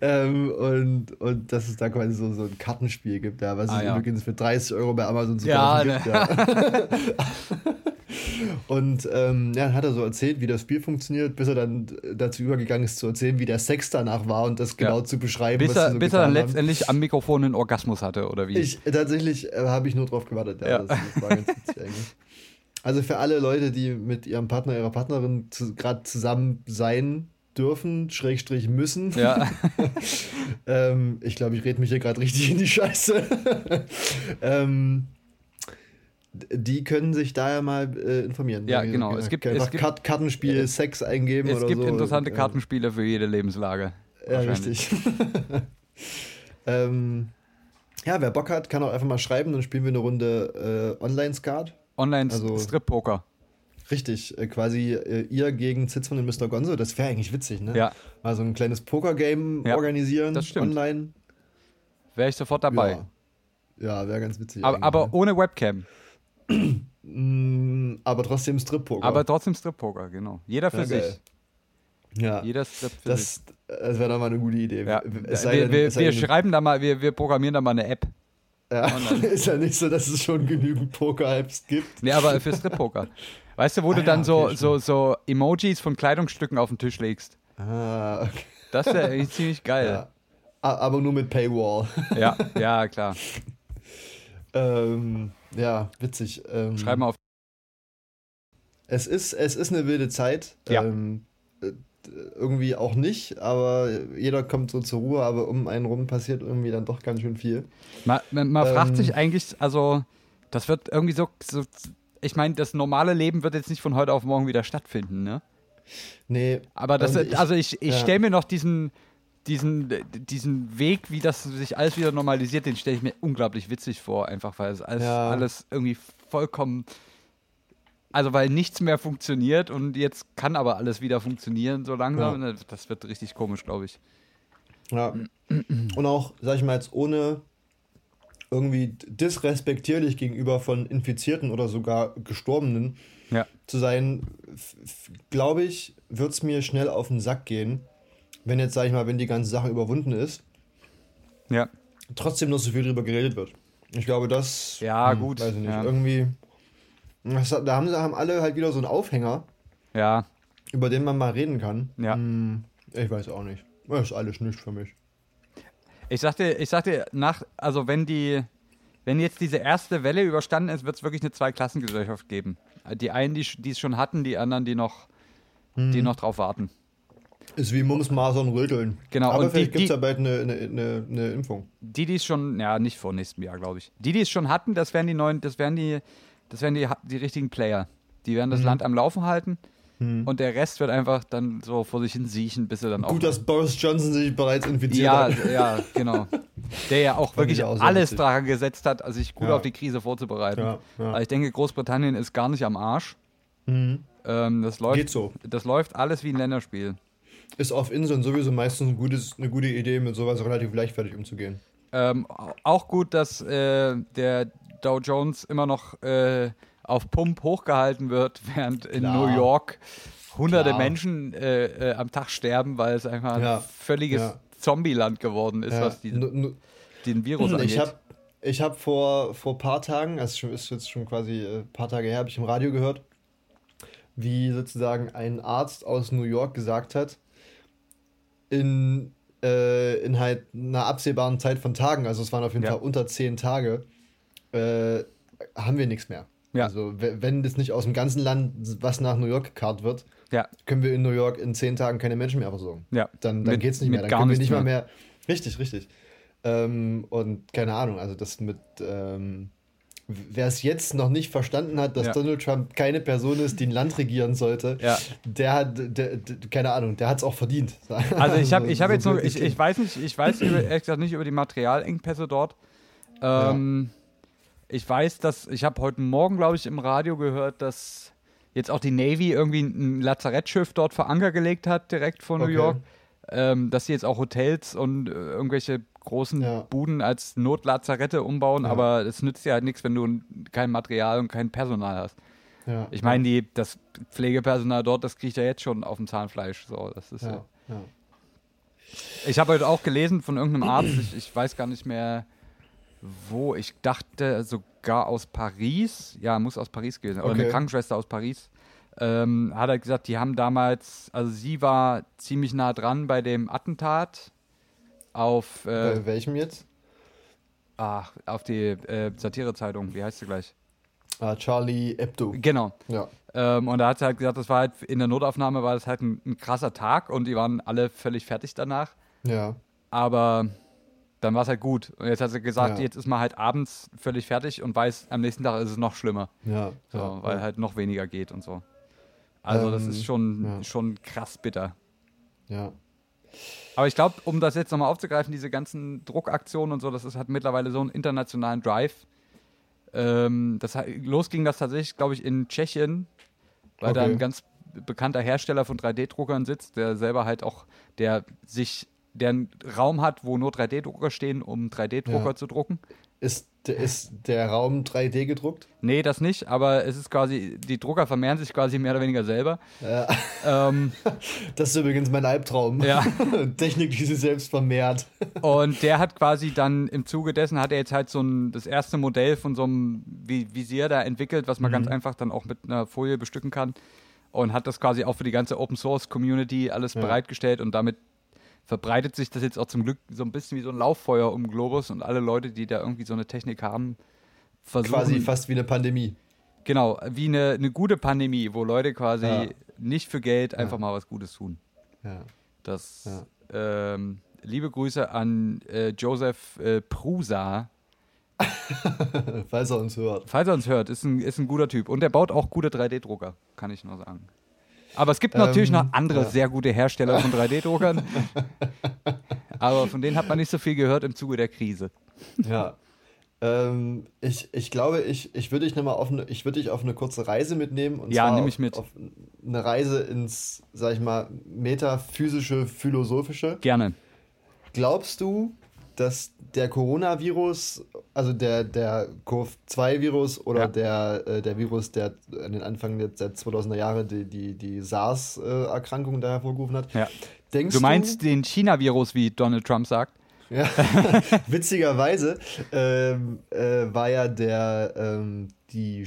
ähm, und, und dass es da quasi so, so ein Kartenspiel gibt, ja, was Ah, es ja. übrigens für 30 Euro bei Amazon zu Ja, kaufen ne. gibt. Ja. Und ähm, ja, dann hat er so erzählt, wie das Spiel funktioniert, bis er dann dazu übergegangen ist zu erzählen, wie der Sex danach war und das genau zu beschreiben, Bis was er, so bis er dann haben. letztendlich am Mikrofon einen Orgasmus hatte, oder wie? Ich, tatsächlich äh, habe ich nur drauf gewartet. Ja, Ja. Das, das war ganz witzig eigentlich. Also für alle Leute, die mit ihrem Partner, ihrer Partnerin zu, gerade zusammen sein dürfen, Schrägstrich müssen. ja, ähm, ich glaube, ich rede mich hier gerade richtig in die Scheiße. ähm, die können sich da ja mal äh, informieren. Ja, genau. Es gibt- einfach es gibt- Kart Kartenspiel, äh, Sex eingeben es oder gibt so. interessante Ja. Kartenspiele für jede Lebenslage. Ja, richtig. ähm, ja, wer Bock hat, kann auch einfach mal schreiben, dann spielen wir eine Runde äh, Online-Skat. Also- Online-Strip-Poker. Richtig, äh, quasi äh, ihr gegen Zitzmann und Mr. Gonzo, das wäre eigentlich witzig, ne? Ja, Mal so ein kleines Poker-Game Ja, organisieren, das stimmt. online. wäre ich sofort dabei. Ja, ja wäre ganz witzig. Aber, aber ne? ohne Webcam. Mm, aber trotzdem Strip-Poker. Aber trotzdem Strip-Poker, genau. Jeder für Ja, geil. sich. ja, Jeder Strip für sich. das, das wäre doch mal eine gute Idee. Ja. Wir denn- wir, wir schreiben da mal, wir, wir programmieren da mal eine App. ja, ist ja nicht so, dass es schon genügend Poker-Apps gibt. Nee, aber für Strip-Poker. Weißt du, wo Ah du ja, dann so, okay, so, so Emojis von Kleidungsstücken auf den Tisch legst. Ah, okay. Das wäre eigentlich ziemlich Ja. geil. A- Aber nur mit Paywall. Ja, ja, klar. ähm, ja, witzig. Ähm, Schreib mal auf. Es ist, es ist eine wilde Zeit. Ja. Ähm, äh, irgendwie auch nicht, aber jeder kommt so zur Ruhe, aber um einen rum passiert irgendwie dann doch ganz schön viel. Man, man, man Ähm. fragt sich eigentlich, also, das wird irgendwie so, so ich meine, das normale Leben wird jetzt nicht von heute auf morgen wieder stattfinden, ne? Nee. Aber das, ich- also ich, ich ja. stelle mir noch diesen, diesen, diesen Weg, wie das sich alles wieder normalisiert, den stelle ich mir unglaublich witzig vor, einfach weil es alles, Ja. alles irgendwie vollkommen, also weil nichts mehr funktioniert und jetzt kann aber alles wieder funktionieren so langsam. Ne, Das wird richtig komisch, glaube ich. Ja. Und auch, sag ich mal jetzt, ohne irgendwie disrespektierlich gegenüber von Infizierten oder sogar Gestorbenen Ja. zu sein, glaube ich, wird es mir schnell auf den Sack gehen, wenn jetzt, sag ich mal, wenn die ganze Sache überwunden ist, Ja. trotzdem noch so viel drüber geredet wird. Ich glaube, das. Ja, gut, Weiß ich nicht. ja. Irgendwie. Das, da haben, sie- haben alle halt wieder so einen Aufhänger, Ja, über den man mal reden kann. Ja. Hm, ich weiß auch nicht. Das ist alles nicht für mich. Ich sagte, ich sagte nach, also wenn die, wenn jetzt diese erste Welle überstanden ist, wird es wirklich eine Zweiklassengesellschaft geben. Die einen, die die es schon hatten, die anderen, die noch, die Mhm. noch drauf warten. Ist wie Mumps, Masern, Röteln. Genau, Aber und vielleicht gibt es ja bald eine, eine, eine, eine Impfung. Die, die es schon, ja, nicht vor nächstem Jahr, glaube ich. Die, die es schon hatten, das wären die neuen, das wären die, das wären die, die richtigen Player. Die werden das Mhm. Land am Laufen halten und der Rest wird einfach dann so vor sich hin siechen, bis er dann auch. Gut, dass Boris Johnson sich bereits infiziert ja, hat. ja, genau. Der ja auch wirklich ich auch alles witzig. daran gesetzt hat, also sich gut Ja. auf die Krise vorzubereiten. Ja, ja. Weil ich denke, Großbritannien ist gar nicht am Arsch. Ähm, das läuft, Geht so. Das läuft alles wie ein Länderspiel. Ist auf Inseln sowieso meistens ein gutes, eine gute Idee, mit sowas relativ leichtfertig umzugehen. Ähm, au- auch gut, dass äh, der Dow Jones immer noch äh, auf Pump hochgehalten wird, während in Klar. New York hunderte Klar. Menschen äh, äh, am Tag sterben, weil es einfach Ja. ein völliges Ja. Zombieland geworden ist, was die, den Virus angeht. ich habe ich hab vor vor paar Tagen, also schon- ist jetzt schon quasi äh, ein paar Tage her, habe ich im Radio gehört, wie sozusagen ein Arzt aus New York gesagt hat, in, äh, in halt einer absehbaren Zeit von Tagen, also es waren auf jeden Ja. Fall unter zehn Tage, äh, haben wir nichts mehr. Ja. Also we- wenn das nicht aus dem ganzen Land was nach New York gekarrt wird, ja, können wir in New York in zehn Tagen keine Menschen mehr versorgen. ja. Dann, dann Mit- geht's nicht mehr. Dann können wir nicht mal mehr. Richtig, richtig. Ähm, und keine Ahnung, also das mit, ähm, wer es jetzt noch nicht verstanden hat, dass Ja. Donald Trump keine Person ist, die ein Land regieren sollte, Ja. der hat, der, der, keine Ahnung, der hat es auch verdient. Also ich habe ich hab So jetzt nur, blöd ich, ich weiß nicht, ich weiß über, ehrlich gesagt nicht über die Materialengpässe dort. Ähm, Ich weiß, dass, ich habe heute Morgen, glaube ich, im Radio gehört, dass jetzt auch die Navy irgendwie ein Lazarettschiff dort vor Anker gelegt hat, direkt vor New Okay. York. Ähm, dass sie jetzt auch Hotels und äh, irgendwelche großen Ja. Buden als Notlazarette umbauen, Ja. aber es nützt ja halt nichts, wenn du kein Material und kein Personal hast. Ja, Ich meine, die, das Pflegepersonal dort, das kriegt ja jetzt schon auf dem Zahnfleisch. So, das ist ja. Ich habe heute auch gelesen von irgendeinem Arzt, ich, ich weiß gar nicht mehr wo, ich dachte sogar aus Paris, ja, muss aus Paris gewesen sein, oder eine Okay. Krankenschwester aus Paris, ähm, hat er gesagt, die haben damals, also sie war ziemlich nah dran bei dem Attentat auf, äh, Bei welchem jetzt? ach, auf die äh, Satirezeitung, wie heißt sie gleich? Ah, Charlie Hebdo. Genau. Ja. Ähm, und da hat sie halt gesagt, das war halt in der Notaufnahme war das halt ein, ein krasser Tag und die waren alle völlig fertig danach. Ja. Aber dann war es halt gut. Und jetzt hat sie gesagt, Ja. jetzt ist man halt abends völlig fertig und weiß, am nächsten Tag ist es noch schlimmer. Ja. So, ja, weil ja. halt noch weniger geht und so. Also das Ähm, ist schon, ja. schon krass bitter. ja. Aber ich glaube, um das jetzt nochmal aufzugreifen, diese ganzen Druckaktionen und so, das ist, hat mittlerweile so einen internationalen Drive. Ähm, das, hat- los ging das tatsächlich, glaube ich, in Tschechien, weil da Okay. ein ganz bekannter Hersteller von 3D-Druckern sitzt, der selber halt auch, der sich, der einen Raum hat, wo nur 3D-Drucker stehen, um 3D-Drucker Ja. zu drucken. Ist, ist der Raum 3D gedruckt? Nee, das nicht, aber es ist quasi, die Drucker vermehren sich quasi mehr oder weniger selber. Ja. ähm, Das ist übrigens mein Albtraum. Ja. Technik, die sich selbst vermehrt. Und der hat quasi dann im Zuge dessen hat er jetzt halt so ein, das erste Modell von so einem Vi- Visier da entwickelt, was man ganz einfach dann auch mit einer Folie bestücken kann. Und hat das quasi auch für die ganze Open Source Community alles Ja. bereitgestellt und damit verbreitet sich das jetzt auch zum Glück so ein bisschen wie so ein Lauffeuer um Globus und alle Leute, die da irgendwie so eine Technik haben, versuchen. Quasi fast wie eine Pandemie. Genau, wie eine, eine gute Pandemie, wo Leute quasi Ja. nicht für Geld einfach mal was Gutes tun. Ja. Das, ähm, liebe Grüße an äh, Joseph äh, Prusa. Falls er uns hört. Falls er uns hört, ist ein, ist ein guter Typ. Und der baut auch gute 3D-Drucker, kann ich nur sagen. Aber es gibt natürlich Ähm, noch andere ja. sehr gute Hersteller von 3D-Druckern. Aber von denen hat man nicht so viel gehört im Zuge der Krise. Ja. Ähm, ich, ich glaube, ich, ich würde dich nochmal auf eine, ich würde dich auf eine kurze Reise mitnehmen. Und Ja, zwar auf, ich mit. Auf eine Reise ins, sag ich mal, metaphysische, philosophische. Gerne. Glaubst du, dass der Coronavirus, also der, der CoV-2-Virus oder Ja. der, äh, der Virus, der an den Anfang der, der 2000er Jahre die, die, die SARS-Erkrankung da hervorgerufen hat, Ja. denkst Du meinst den China-Virus, wie Donald Trump sagt? Ja, witzigerweise ähm, äh, war ja der ähm, die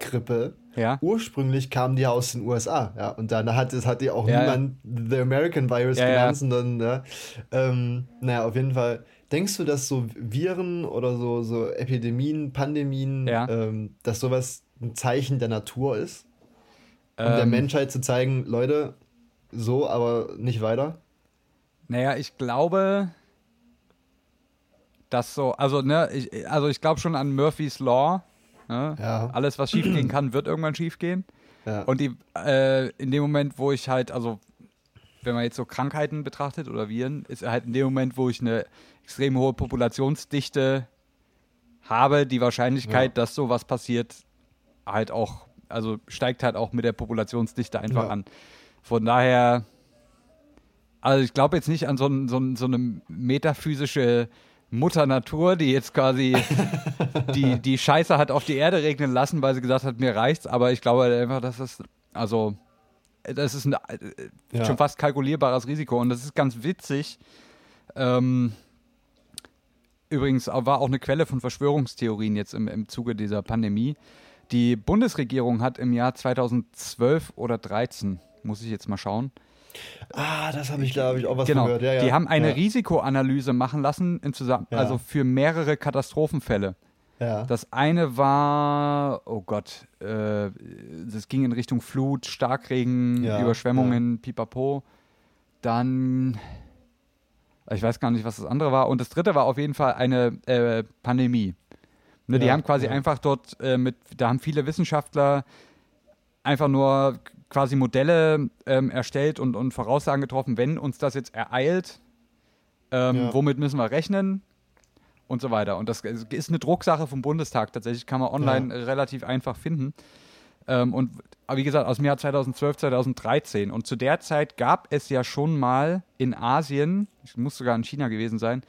Schweinegrippe. Ja. Ursprünglich kam die ja aus den USA, ja, und dann hat es hat die auch Ja, niemand The American Virus genannt, sondern ja, ähm, naja, auf jeden Fall. Denkst du, dass so Viren oder so, so Epidemien, Pandemien, ähm, dass sowas ein Zeichen der Natur ist? Um der Ähm, Menschheit zu zeigen, Leute, so, aber nicht weiter? Naja, ich glaube, dass so, also, ne, ich, also ich glaube schon an Murphy's Law. Ne? Ja. Alles, was schiefgehen kann, wird irgendwann schiefgehen. Ja. Und die, äh, in dem Moment, wo ich halt, also wenn man jetzt so Krankheiten betrachtet oder Viren, ist halt in dem Moment, wo ich eine extrem hohe Populationsdichte habe, die Wahrscheinlichkeit, Ja. dass sowas passiert, halt auch, also steigt halt auch mit der Populationsdichte einfach Ja. an. Von daher, also ich glaube jetzt nicht an so, so, so eine metaphysische Mutter Natur, die jetzt quasi die, die Scheiße hat auf die Erde regnen lassen, weil sie gesagt hat, mir reicht's, aber ich glaube halt einfach, dass das, also, das ist ein äh, Ja. schon fast kalkulierbares Risiko und das ist ganz witzig. Ähm, übrigens war auch eine Quelle von Verschwörungstheorien jetzt im, im Zuge dieser Pandemie. Die Bundesregierung hat im Jahr 2012 oder 13, muss ich jetzt mal schauen, Ah, das habe ich, glaube ich, auch was genau, gehört. Ja, ja. die haben eine ja. Risikoanalyse machen lassen, im Zusammen Ja. also für mehrere Katastrophenfälle. Ja. Das eine war, oh Gott, äh, das ging in Richtung Flut, Starkregen, Überschwemmungen, pipapo. Dann, ich weiß gar nicht, was das andere war. Und das dritte war auf jeden Fall eine äh, Pandemie. Ne, die haben quasi einfach dort äh, mit, da haben viele Wissenschaftler einfach nur quasi Modelle ähm, erstellt und, und Voraussagen getroffen, wenn uns das jetzt ereilt, ähm, Ja. womit müssen wir rechnen und so weiter. Und das ist eine Drucksache vom Bundestag tatsächlich, kann man online Ja. relativ einfach finden. Ähm, und aber wie gesagt, aus dem Jahr 2012, 2013. Und zu der Zeit gab es ja schon mal in Asien, ich muss sogar in China gewesen sein,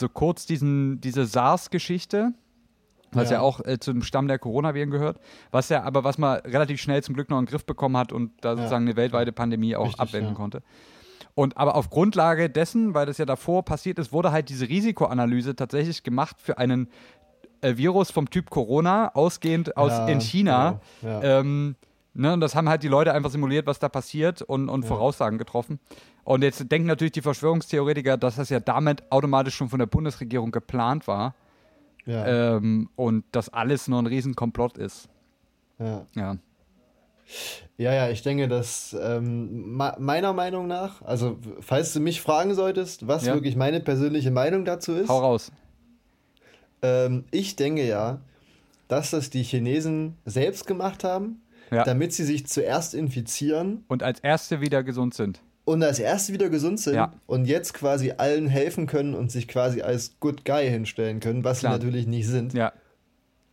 so kurz diesen, diese SARS-Geschichte, was ja, Ja. auch äh, zum Stamm der Coronaviren gehört, was ja aber was man relativ schnell zum Glück noch in den Griff bekommen hat und da sozusagen eine weltweite Pandemie auch Richtig, abwenden ja. konnte. Und aber auf Grundlage dessen, weil das ja davor passiert ist, wurde halt diese Risikoanalyse tatsächlich gemacht für einen äh, Virus vom Typ Corona, ausgehend aus Ja, in China. genau, ja. Ähm, ne, und das haben halt die Leute einfach simuliert, was da passiert und, und Voraussagen getroffen. Und jetzt denken natürlich die Verschwörungstheoretiker, dass das ja damit automatisch schon von der Bundesregierung geplant war Ja, ähm, und das alles nur ein Riesenkomplott ist. ja. Ja. ja, ja, ich denke, dass ähm, meiner Meinung nach, also falls du mich fragen solltest, was Ja. wirklich meine persönliche Meinung dazu ist, Hau raus. ähm, ich denke ja, dass das die Chinesen selbst gemacht haben, Ja. damit sie sich zuerst infizieren Und als Erste wieder gesund sind. Und als erste wieder gesund sind Ja. und jetzt quasi allen helfen können und sich quasi als Good Guy hinstellen können, was Klar. sie natürlich nicht sind. Ja.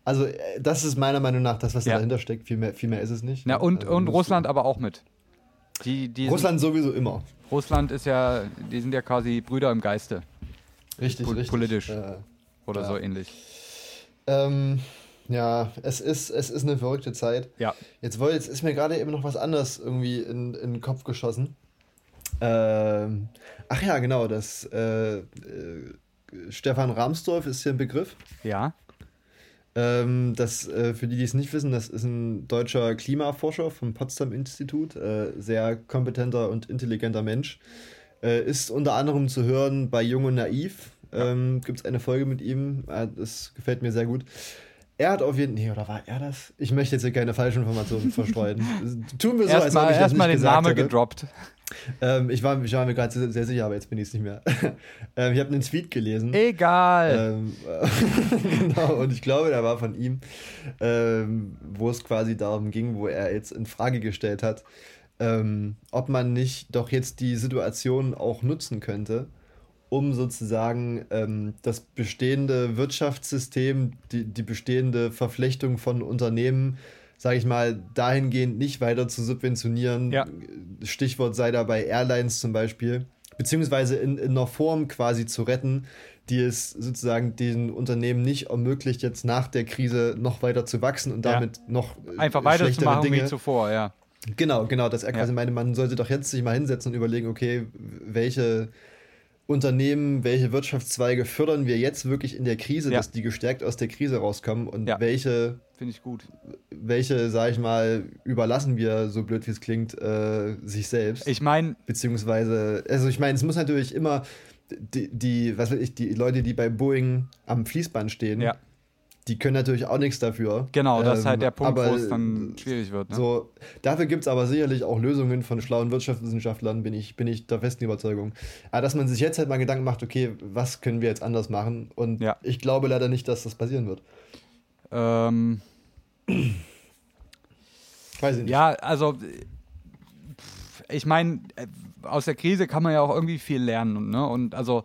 Also äh, das ist meiner Meinung nach das, was Ja. dahinter steckt. Viel mehr, viel mehr ist es nicht. Na, und, Also, und Russland aber auch mit. Die, die Russland sowieso immer. Sind, Russland ist ja, die sind ja quasi Brüder im Geiste Richtig, Pol- richtig. politisch. Äh, oder Ja. so ähnlich. ähm, ja, es ist, es ist eine verrückte Zeit. Ja. Jetzt, wollte, jetzt ist mir gerade eben noch was anderes irgendwie in, in den Kopf geschossen. Ähm, ach ja, genau, das äh, äh, Stefan Rahmsdorf ist hier ein Begriff. Ja. Ähm, das, äh, für die, die es nicht wissen, das ist ein deutscher Klimaforscher vom Potsdam-Institut, äh, sehr kompetenter und intelligenter Mensch. Äh, ist unter anderem zu hören bei Jung und Naiv. Ähm, Gibt es eine Folge mit ihm, äh, das gefällt mir sehr gut. Er hat auf jeden Fall, nee, oder war er das? Ich möchte jetzt hier keine falschen Informationen verstreuen. Tun wir so, als ob Erstmal ich das erst mal nicht den Namen gedroppt. Ähm, ich, war, ich war mir gerade sehr, sehr sicher, aber jetzt bin ich es nicht mehr. ähm, ich habe einen Tweet gelesen. Egal. Ähm, genau, und ich glaube, der war von ihm, ähm, wo es quasi darum ging, wo er jetzt in Frage gestellt hat, ähm, ob man nicht doch jetzt die Situation auch nutzen könnte, um sozusagen ähm, das bestehende Wirtschaftssystem, die, die bestehende Verflechtung von Unternehmen, sage ich mal, dahingehend nicht weiter zu subventionieren. Ja. Stichwort sei dabei Airlines zum Beispiel, beziehungsweise in, in einer Form quasi zu retten, die es sozusagen den Unternehmen nicht ermöglicht, jetzt nach der Krise noch weiter zu wachsen und Ja. damit noch äh, Einfach schlechtere weiterzumachen wie Dinge. zuvor, ja. Genau, genau, dass er Ja. quasi meinte, man sollte doch jetzt sich mal hinsetzen und überlegen, okay, welche Unternehmen, welche Wirtschaftszweige fördern wir jetzt wirklich in der Krise, Ja. dass die gestärkt aus der Krise rauskommen und Ja. welche, Finde ich gut. welche, sag ich mal, überlassen wir, so blöd wie es klingt, äh, sich selbst. Ich meine, Beziehungsweise, also ich meine, es muss natürlich immer die, die, was weiß ich, die Leute, die bei Boeing am Fließband stehen, ja. Die können natürlich auch nichts dafür. Genau, das ist Ähm, halt der Punkt, wo es dann schwierig wird. Ne? So, dafür gibt es aber sicherlich auch Lösungen von schlauen Wirtschaftswissenschaftlern, bin ich, bin ich der festen Überzeugung. Aber dass man sich jetzt halt mal Gedanken macht, okay, was können wir jetzt anders machen? Und Ja. ich glaube leider nicht, dass das passieren wird. Ähm, Weiß ich nicht. ja, also ich meine, aus der Krise kann man ja auch irgendwie viel lernen. Ne? Und also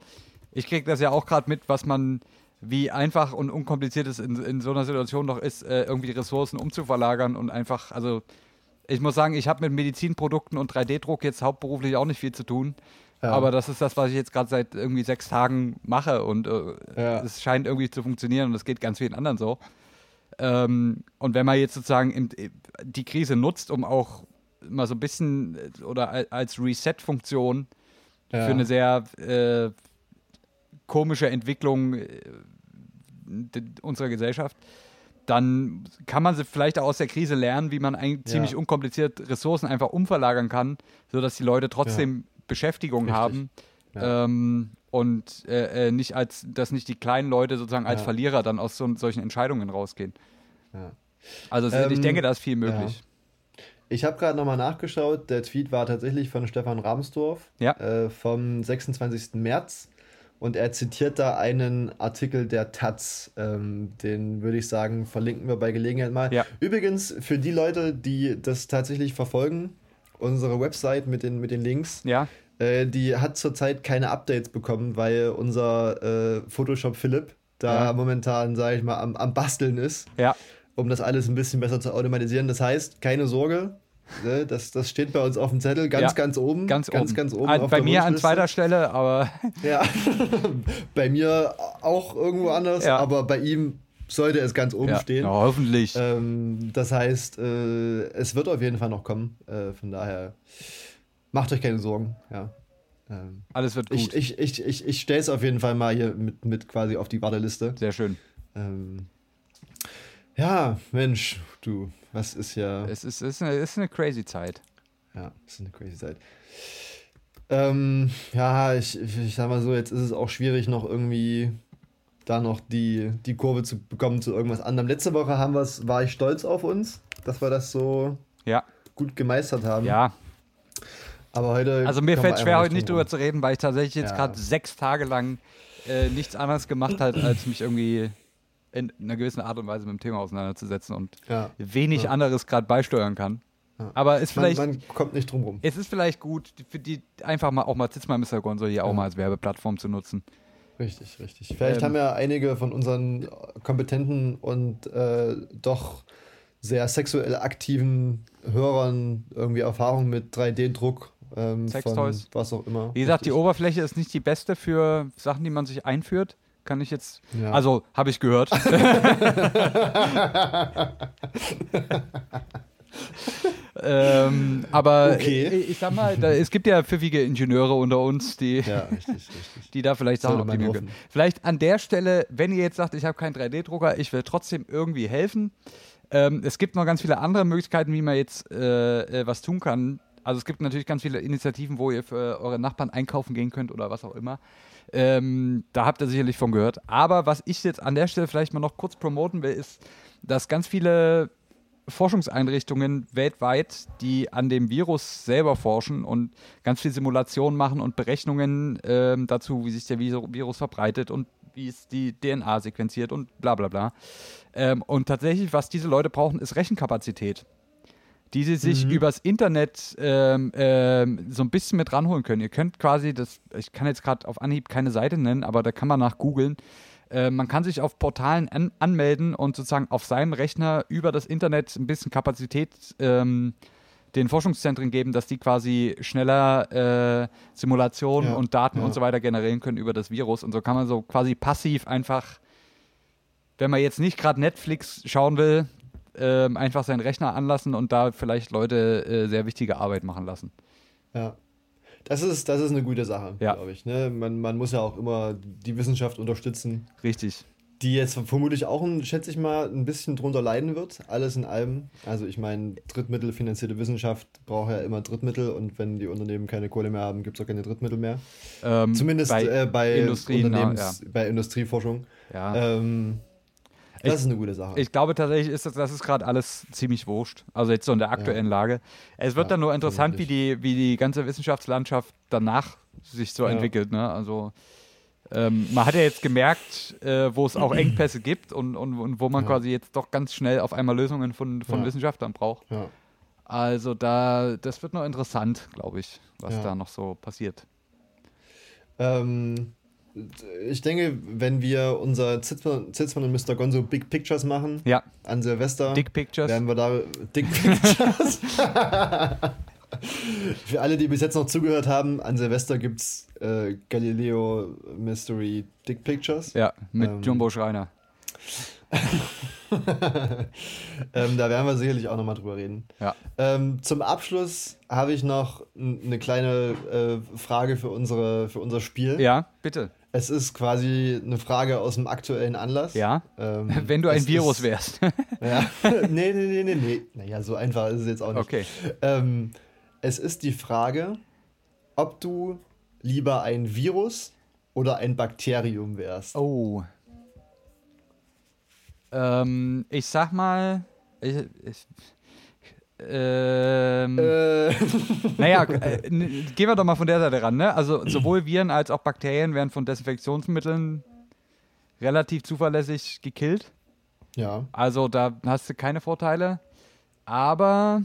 ich kriege das ja auch gerade mit, was man, wie einfach und unkompliziert es in, in so einer Situation doch ist, äh, irgendwie Ressourcen umzuverlagern und einfach, also ich muss sagen, ich habe mit Medizinprodukten und 3D-Druck jetzt hauptberuflich auch nicht viel zu tun. Ja. Aber das ist das, was ich jetzt gerade seit irgendwie sechs Tagen mache und äh, Ja. es scheint irgendwie zu funktionieren und es geht ganz vielen anderen so. Ähm, und wenn man jetzt sozusagen im, die Krise nutzt, um auch mal so ein bisschen äh, oder al- als Reset-Funktion Ja. für eine sehr äh, komische Entwicklung äh, unserer Gesellschaft, dann kann man sie vielleicht auch aus der Krise lernen, wie man ein, ziemlich Ja. unkompliziert Ressourcen einfach umverlagern kann, sodass die Leute trotzdem Beschäftigung Richtig. haben Ja. ähm, und äh, äh, nicht als, dass nicht die kleinen Leute sozusagen als Ja. Verlierer dann aus so, solchen Entscheidungen rausgehen. Ja. Also Ähm, ich denke, da ist viel möglich. Ich habe gerade nochmal nachgeschaut. Der Tweet war tatsächlich von Stefan Ramsdorf Ja. äh, vom 26. März. Und er zitiert da einen Artikel der Taz. Ähm, den würde ich sagen, verlinken wir bei Gelegenheit mal. Ja. Übrigens, für die Leute, die das tatsächlich verfolgen, unsere Website mit den, mit den Links, Ja, äh, die hat zurzeit keine Updates bekommen, weil unser äh, Photoshop Philipp da Ja. momentan, sage ich mal, am, am Basteln ist ja, um das alles ein bisschen besser zu automatisieren. Das heißt, keine Sorge, ne, das, das steht bei uns auf dem Zettel ganz, Ja, ganz oben. ganz, ganz, oben. ganz oben. An, bei mir an zweiter Stelle, aber Ja, bei mir auch irgendwo anders, Ja. aber bei ihm sollte es ganz oben ja, stehen. ja, hoffentlich. Ähm, das heißt, äh, es wird auf jeden Fall noch kommen. Äh, von daher macht euch keine Sorgen. Ja. Ähm, Alles wird gut. ich ich, ich, ich, ich stelle es auf jeden Fall mal hier mit, mit quasi auf die Warteliste. Sehr schön. Ähm, ja, Mensch, du, was ist ja. Es ist, es ist, eine, es ist eine crazy Zeit. Ja, das ist eine crazy Zeit. Ähm, ja, ich, ich sag mal so, jetzt ist es auch schwierig, noch irgendwie da noch die, die Kurve zu bekommen zu irgendwas anderem. Letzte Woche haben wir's, war ich stolz auf uns, dass wir das so Ja, gut gemeistert haben. ja. Aber heute. Also mir fällt schwer, heute nicht drüber zu reden, weil ich tatsächlich jetzt Ja. gerade sechs Tage lang äh, nichts anderes gemacht habe, als mich irgendwie in einer gewissen Art und Weise mit dem Thema auseinanderzusetzen und Ja. wenig Ja. anderes gerade beisteuern kann. Ja. Aber ist Man, vielleicht, man kommt nicht drum rum. es ist vielleicht gut, für die einfach mal auch mal Zitzmann Mr. Gonzo hier auch mal als Werbeplattform zu nutzen. Richtig, richtig. Vielleicht Ähm, haben ja einige von unseren kompetenten und äh, doch sehr sexuell aktiven Hörern irgendwie Erfahrung mit 3D-Druck. Ähm, Sextoys. von Was auch immer. Wie gesagt, die Richtig. Oberfläche ist nicht die beste für Sachen, die man sich einführt. Kann ich jetzt. Ja. Also, habe ich gehört. ähm, aber Okay. ich, ich sag mal, da, es gibt ja pfiffige Ingenieure unter uns, die, Ja, richtig, richtig. die da vielleicht Sachen optimieren können. Vielleicht an der Stelle, wenn ihr jetzt sagt, ich habe keinen 3D-Drucker, ich will trotzdem irgendwie helfen. Ähm, es gibt noch ganz viele andere Möglichkeiten, wie man jetzt äh, äh, was tun kann. Also es gibt natürlich ganz viele Initiativen, wo ihr für eure Nachbarn einkaufen gehen könnt oder was auch immer. Ähm, da habt ihr sicherlich von gehört. Aber was ich jetzt an der Stelle vielleicht mal noch kurz promoten will, ist, dass ganz viele Forschungseinrichtungen weltweit, die an dem Virus selber forschen und ganz viel Simulationen machen und Berechnungen ähm, dazu, wie sich der Viru- Virus verbreitet und wie es die DNA sequenziert und bla bla bla. Ähm, und tatsächlich, was diese Leute brauchen, ist Rechenkapazität die sie sich Mhm. übers Internet ähm, ähm, so ein bisschen mit ranholen können. Ihr könnt quasi, das, ich kann jetzt gerade auf Anhieb keine Seite nennen, aber da kann man nach googeln. Äh, man kann sich auf Portalen an, anmelden und sozusagen auf seinem Rechner über das Internet ein bisschen Kapazität ähm, den Forschungszentren geben, dass die quasi schneller äh, Simulationen Ja, und Daten ja. und so weiter generieren können über das Virus. Und so kann man so quasi passiv einfach, wenn man jetzt nicht gerade Netflix schauen will, ähm, einfach seinen Rechner anlassen und da vielleicht Leute äh, sehr wichtige Arbeit machen lassen. Ja. Das ist, das ist eine gute Sache, Ja. glaube ich. Ne? Man, man muss ja auch immer die Wissenschaft unterstützen, Richtig. die jetzt vermutlich auch, ein- schätze ich mal, ein bisschen drunter leiden wird. Alles in allem. Also ich meine, drittmittelfinanzierte Wissenschaft braucht ja immer Drittmittel und wenn die Unternehmen keine Kohle mehr haben, gibt es auch keine Drittmittel mehr. Ähm, Zumindest bei äh, bei, Industrie, Unternehmens, bei Industrieforschung. ja. Ähm, Das Ich- ist eine gute Sache. Ich glaube tatsächlich ist das, das ist gerade alles ziemlich wurscht. Also jetzt so in der aktuellen Lage. Es wird Ja, dann nur interessant, wie die, wie die ganze Wissenschaftslandschaft danach sich so Ja. entwickelt. Ne? Also ähm, man hat ja jetzt gemerkt, äh, wo es auch Engpässe gibt und, und, und wo man Ja. quasi jetzt doch ganz schnell auf einmal Lösungen von, von Ja. Wissenschaftlern braucht. ja. Also da, das wird noch interessant, glaube ich, was Ja. da noch so passiert. Ähm, ich denke, wenn wir unser Zitzmann, Zitzmann und Mr. Gonzo Big Pictures machen Ja, an Silvester, Dick Pictures. werden wir da Dick Pictures. Für alle, die bis jetzt noch zugehört haben, an Silvester gibt es äh, Galileo Mystery Dick Pictures. Ja, mit Ähm, Jumbo Schreiner. ähm, da werden wir sicherlich auch nochmal drüber reden. Ja. Ähm, zum Abschluss habe ich noch eine kleine äh, Frage für, unsere, für unser Spiel. Ja, bitte. Es ist quasi eine Frage aus dem aktuellen Anlass. Ja. Ähm, Wenn du ein Virus ist- wärst. Ja. nee, nee, nee, nee, nee. Naja, so einfach ist es jetzt auch nicht. okay. Ähm, es ist die Frage, ob du lieber ein Virus oder ein Bakterium wärst. Oh. Ähm, ich sag mal. Ich, ich, ähm, Äh, Naja, äh, gehen wir doch mal von der Seite ran. Ne? Also sowohl Viren als auch Bakterien werden von Desinfektionsmitteln relativ zuverlässig gekillt. ja, Also da hast du keine Vorteile. Aber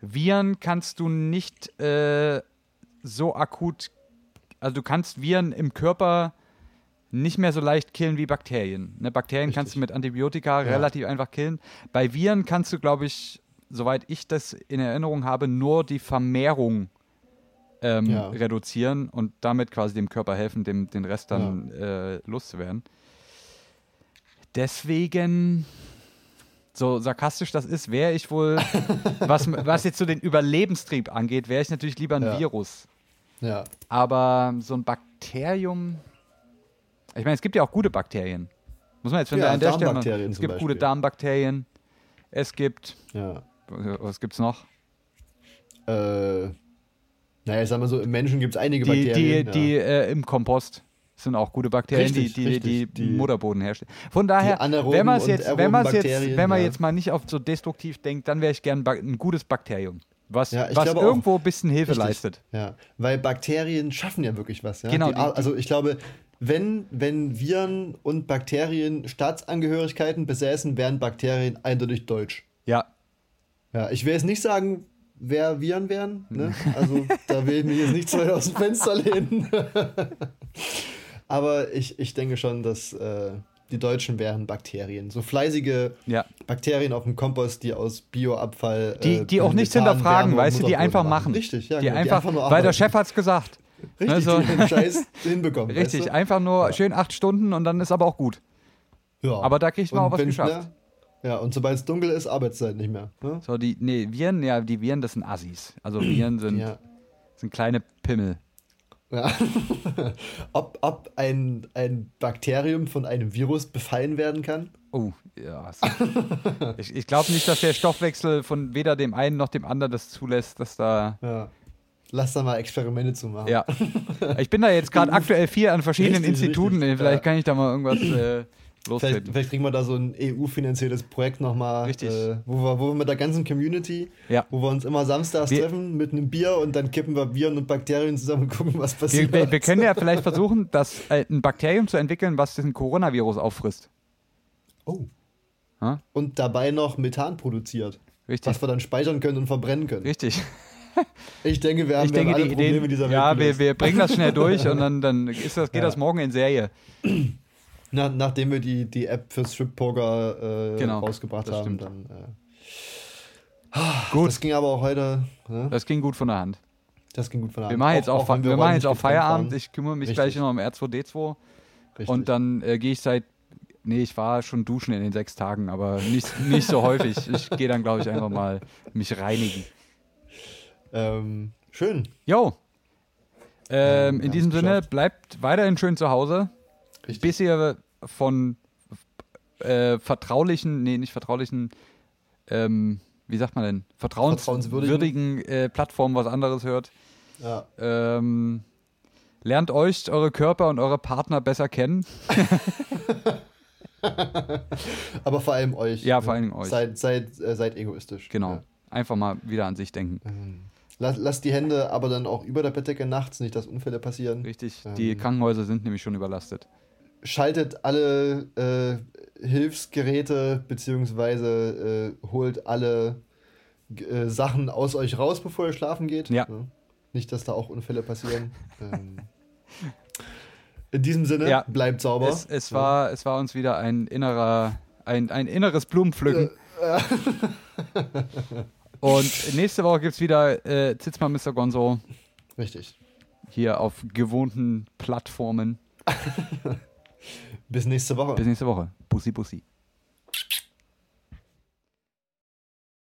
Viren kannst du nicht äh, so akut, also du kannst Viren im Körper nicht mehr so leicht killen wie Bakterien. Ne, Bakterien kannst du mit Antibiotika Ja. relativ einfach killen. Bei Viren kannst du, glaube ich, soweit ich das in Erinnerung habe, nur die Vermehrung ähm, Ja. reduzieren und damit quasi dem Körper helfen, dem, den Rest dann äh, loszuwerden. Deswegen, so sarkastisch das ist, wäre ich wohl, was, was jetzt so den Überlebenstrieb angeht, wäre ich natürlich lieber ein Ja. Virus. ja. Aber so ein Bakterium, ich meine, es gibt ja auch gute Bakterien. Muss man jetzt von Ja, an der Stelle Darmbakterien es gibt gute Beispiel. Darmbakterien. Es gibt, ja. was gibt's noch? Äh, naja, ich sag mal so, im Menschen gibt es einige Die, die, Bakterien. die äh, im Kompost sind auch gute Bakterien, Richtig, die, richtig. die, Die- Mutterboden herstellen. Von daher, wenn man jetzt, wenn man jetzt, Bakterien, wenn man ja. jetzt mal nicht auf so destruktiv denkt, dann wäre ich gern ein gutes Bakterium, was, Ja, was glaube auch. irgendwo ein bisschen Hilfe Richtig. leistet. Ja, weil Bakterien schaffen ja wirklich was. Ja? Genau, Die, also ich glaube, wenn, wenn Viren und Bakterien Staatsangehörigkeiten besäßen, wären Bakterien eindeutig deutsch. Ja, Ja, ich will jetzt nicht sagen, wer Viren wären. Ne? Also da will ich mich jetzt nicht weit aus dem Fenster lehnen. Aber ich, ich denke schon, dass äh, die Deutschen wären Bakterien. So fleißige ja. Bakterien auf dem Kompost, die aus Bioabfall. Die, äh, die auch nichts hinterfragen, weißt du, die einfach machen. Richtig, ja. die, genau, einfach, nur weil der. Chef hat's gesagt. Richtig, so- die den Scheiß hinbekommen. Richtig, weißt du? einfach nur schön acht Stunden und dann ist aber auch gut. Ja. Aber da kriegt man Und auch was geschafft. ne, ja, und sobald es dunkel ist, Arbeitszeit nicht mehr. Ne? So, die, nee, Viren, ja, die Viren, das sind Assis. Also Viren sind, Ja. sind kleine Pimmel. ja. ob ob ein, ein Bakterium von einem Virus befallen werden kann? Oh, ja. ich ich glaube nicht, dass der Stoffwechsel von weder dem einen noch dem anderen das zulässt, dass da. Ja. Lass da mal Experimente zu machen. Ja. Ich bin da jetzt gerade aktuell viel an verschiedenen Richtig, Instituten. richtig, Vielleicht ja. kann ich da mal irgendwas äh, Vielleicht, lostreten. vielleicht kriegen wir da so ein EU-finanziertes Projekt nochmal, Richtig. äh, wo, wir, wo wir mit der ganzen Community, Ja. wo wir uns immer samstags Wir- treffen mit einem Bier und dann kippen wir Viren und Bakterien zusammen und gucken, was passiert. wir, wir können ja vielleicht versuchen, das, äh, ein Bakterium zu entwickeln, was diesen Coronavirus auffrisst. oh. Ha? Und dabei noch Methan produziert, Richtig. was wir dann speichern können und verbrennen können. Richtig. Ich denke, wir haben, Ich wir haben denke, alle die Probleme Ideen. dieser Welt Ja, wir, gelöst. wir bringen das schnell durch und dann, dann ist das, geht Ja. das morgen in Serie. Na, nachdem wir die, die App für Strip-Poker äh, Genau, rausgebracht haben, stimmt. dann. Äh, Gut. das ging aber auch heute. Ne? Das ging gut von der Hand. Das ging gut von der Wir Hand. machen jetzt auch, wenn wir machen räumlich jetzt auch Feierabend. waren. Ich kümmere mich Richtig. gleich noch um R2D2 Richtig. und dann äh, gehe ich seit. Nee, ich war schon duschen in den sechs Tagen, aber nicht, nicht so häufig. Ich gehe dann, glaube ich, einfach mal mich reinigen. Ähm, schön. Jo. Ähm, in diesem Sinne, bleibt weiterhin schön zu Hause. Richtig. bis ihr von äh, vertraulichen, nee, nicht vertraulichen, ähm, wie sagt man denn, vertrauenswürdigen, äh, Plattformen was anderes hört. Ja. Ähm, lernt euch, eure Körper und eure Partner besser kennen. Aber vor allem euch. Ja, vor allem euch. Seid, seid, äh, seid egoistisch. Genau. Ja. Einfach mal wieder an sich denken. Lass, lasst die Hände aber dann auch über der Bettdecke nachts, nicht dass Unfälle passieren. Richtig. Ähm. Die Krankenhäuser sind nämlich schon überlastet. Schaltet alle äh, Hilfsgeräte beziehungsweise äh, holt alle äh, Sachen aus euch raus, bevor ihr schlafen geht. Ja. Nicht, dass da auch Unfälle passieren. ähm. In diesem Sinne, Ja. bleibt sauber. Es, es, war, es war uns wieder ein innerer, ein, ein inneres Blumenpflücken. Und nächste Woche gibt es wieder äh, Zitzmann Mr. Gonzo Richtig. hier auf gewohnten Plattformen. Bis nächste Woche. Bis nächste Woche. Bussi, bussi.